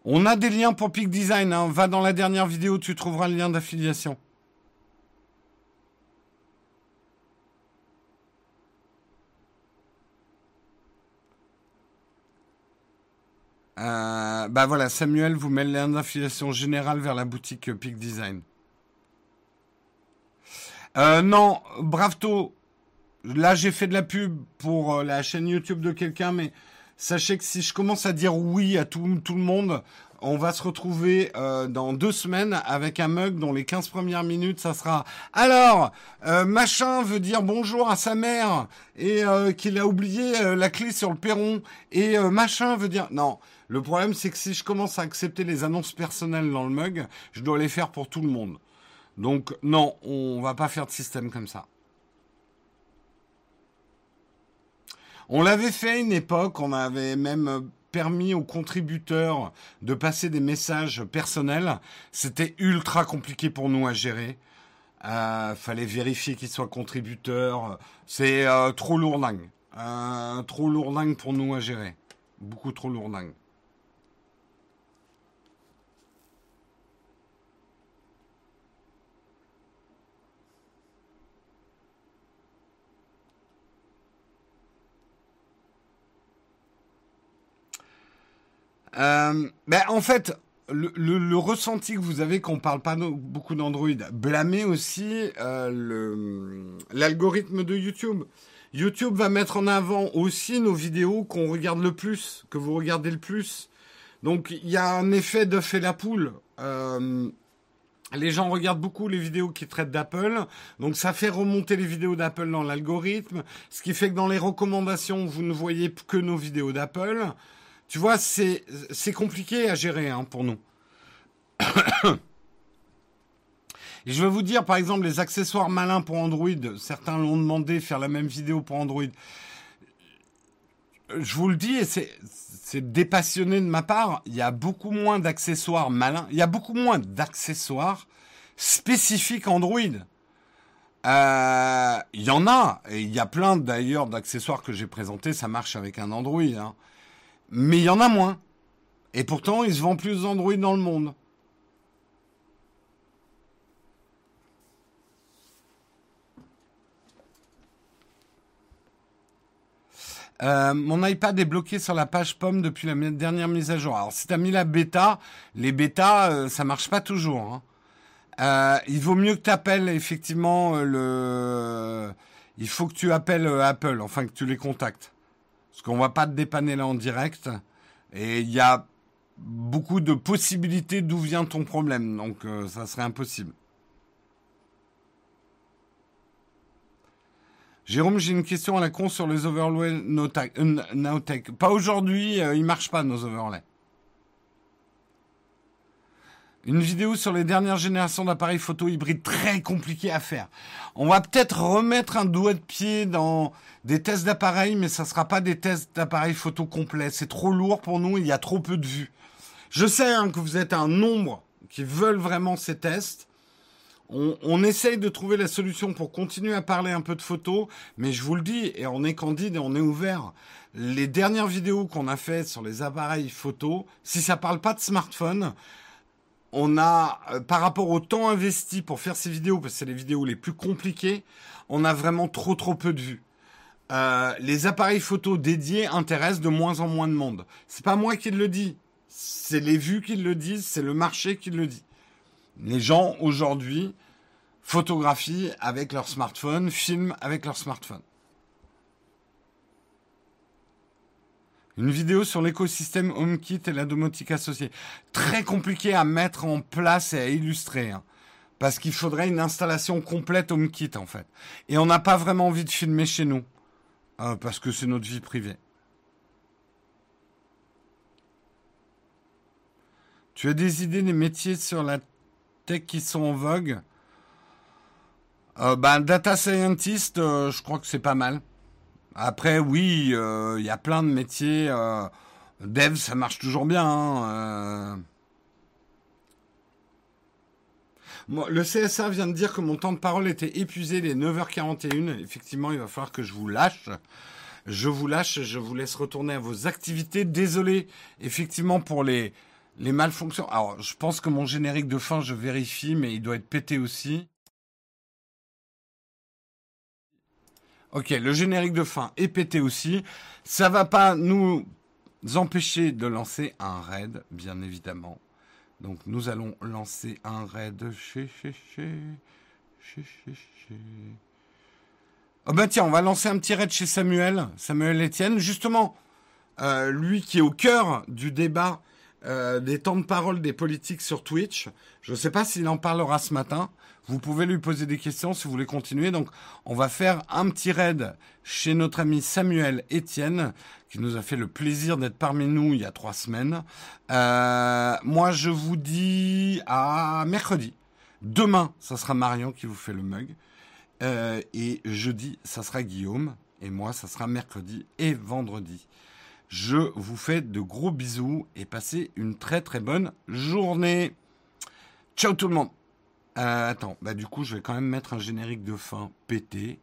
On a des liens pour Peak Design. Hein. Va dans la dernière vidéo, tu trouveras le lien d'affiliation. Euh, bah voilà, Samuel vous met le lien d'affiliation générale vers la boutique Peak Design. Euh, non, Bravto, là j'ai fait de la pub pour euh, la chaîne YouTube de quelqu'un, mais Sachez que si je commence à dire oui à tout, le monde, on va se retrouver euh, dans deux semaines avec un mug dont les 15 premières minutes, ça sera alors euh, machin veut dire bonjour à sa mère et euh, qu'il a oublié la clé sur le perron et machin veut dire non. Le problème c'est que si je commence à accepter les annonces personnelles dans le mug, je dois les faire pour tout le monde. Donc non, on va pas faire de système comme ça. On l'avait fait à une époque, on avait même permis aux contributeurs de passer des messages personnels. C'était ultra compliqué pour nous à gérer. Euh, fallait vérifier qu'ils soient contributeurs. C'est euh, trop lourdingue. Euh, trop lourdingue pour nous à gérer. Beaucoup trop lourdingue. Euh, ben, en fait, le, ressenti que vous avez quand on parle pas beaucoup d'Android, blâmez aussi euh, l'algorithme de YouTube. YouTube va mettre en avant aussi nos vidéos qu'on regarde le plus, que vous regardez le plus. Donc il y a un effet de fait la poule. Euh, les gens regardent beaucoup les vidéos qui traitent d'Apple, donc ça fait remonter les vidéos d'Apple dans l'algorithme, ce qui fait que dans les recommandations, vous ne voyez que nos vidéos d'Apple. Tu vois, c'est compliqué à gérer hein, pour nous. Et *coughs* je vais vous dire, par exemple, les accessoires malins pour Android. Certains l'ont demandé, faire la même vidéo pour Android. Je vous le dis, et c'est dépassionné de ma part, il y a beaucoup moins d'accessoires malins. Il y a beaucoup moins d'accessoires spécifiques Android. Euh, il y en a, et il y a plein d'ailleurs d'accessoires que j'ai présentés, ça marche avec un Android. Hein mais il y en a moins. Et pourtant, il se vend plus d'Android dans le monde. Euh, mon iPad est bloqué sur la page pomme depuis la dernière mise à jour. Alors, si tu as mis la bêta, les bêtas, euh, ça marche pas toujours. Hein. Euh, il vaut mieux que tu appelles effectivement le. Il faut que tu appelles Apple, enfin que tu les contactes. Parce qu'on va pas te dépanner là en direct. Et il y a beaucoup de possibilités d'où vient ton problème. Donc euh, ça serait impossible. Jérôme, j'ai une question à la con sur les overlays Nowtech. Pas aujourd'hui, euh, ils marchent pas nos overlays. Une vidéo sur les dernières générations d'appareils photo hybrides très compliqué à faire. On va peut-être remettre un doigt de pied dans des tests d'appareils, mais ça sera pas des tests d'appareils photo complets. C'est trop lourd pour nous, il y a trop peu de vues. Je sais hein, que vous êtes un nombre qui veulent vraiment ces tests. On, on, essaye de trouver la solution pour continuer à parler un peu de photos, mais je vous le dis, et on est candide et on est ouvert. Les dernières vidéos qu'on a faites sur les appareils photo, si ça parle pas de smartphone, on a, euh, par rapport au temps investi pour faire ces vidéos, parce que c'est les vidéos les plus compliquées, on a vraiment trop trop peu de vues. Euh, les appareils photo dédiés intéressent de moins en moins de monde. C'est pas moi qui le dis, c'est les vues qui le disent, c'est le marché qui le dit. Les gens aujourd'hui photographient avec leur smartphone, filment avec leur smartphone. Une vidéo sur l'écosystème HomeKit et la domotique associée. Très compliqué à mettre en place et à illustrer. Hein. parce qu'il faudrait une installation complète HomeKit en fait. Et on n'a pas vraiment envie de filmer chez nous. Euh, parce que c'est notre vie privée. Tu as des idées des métiers sur la tech qui sont en vogue? Ben, Data scientist, euh, je crois que c'est pas mal. Après, oui, il y a plein de métiers. dev, ça marche toujours bien. Hein, le CSA vient de dire que mon temps de parole était épuisé, les 9h41. Effectivement, il va falloir que je vous lâche. Je vous lâche, je vous laisse retourner à vos activités. Désolé, effectivement, pour les, les malfonctions. Alors, je pense que mon générique de fin, je vérifie, mais il doit être pété aussi. Ok, le générique de fin est pété aussi. Ça va pas nous empêcher de lancer un raid, bien évidemment. Donc nous allons lancer un raid chez chez chez chez chez. Oh bah tiens, on va lancer un petit raid chez Samuel, Samuel Etienne, justement, euh, lui qui est au cœur du débat euh, des temps de parole des politiques sur Twitch. Je ne sais pas s'il en parlera ce matin. Vous pouvez lui poser des questions si vous voulez continuer. Donc, on va faire un petit raid chez notre ami Samuel Etienne, qui nous a fait le plaisir d'être parmi nous il y a trois semaines. Euh, moi, je vous dis à mercredi. Demain, ça sera Marion qui vous fait le mug. Euh, et jeudi, ça sera Guillaume. Et moi, ça sera mercredi et vendredi. Je vous fais de gros bisous et passez une très très bonne journée. Ciao tout le monde. Euh, attends, bah du coup je vais quand même mettre un générique de fin pété.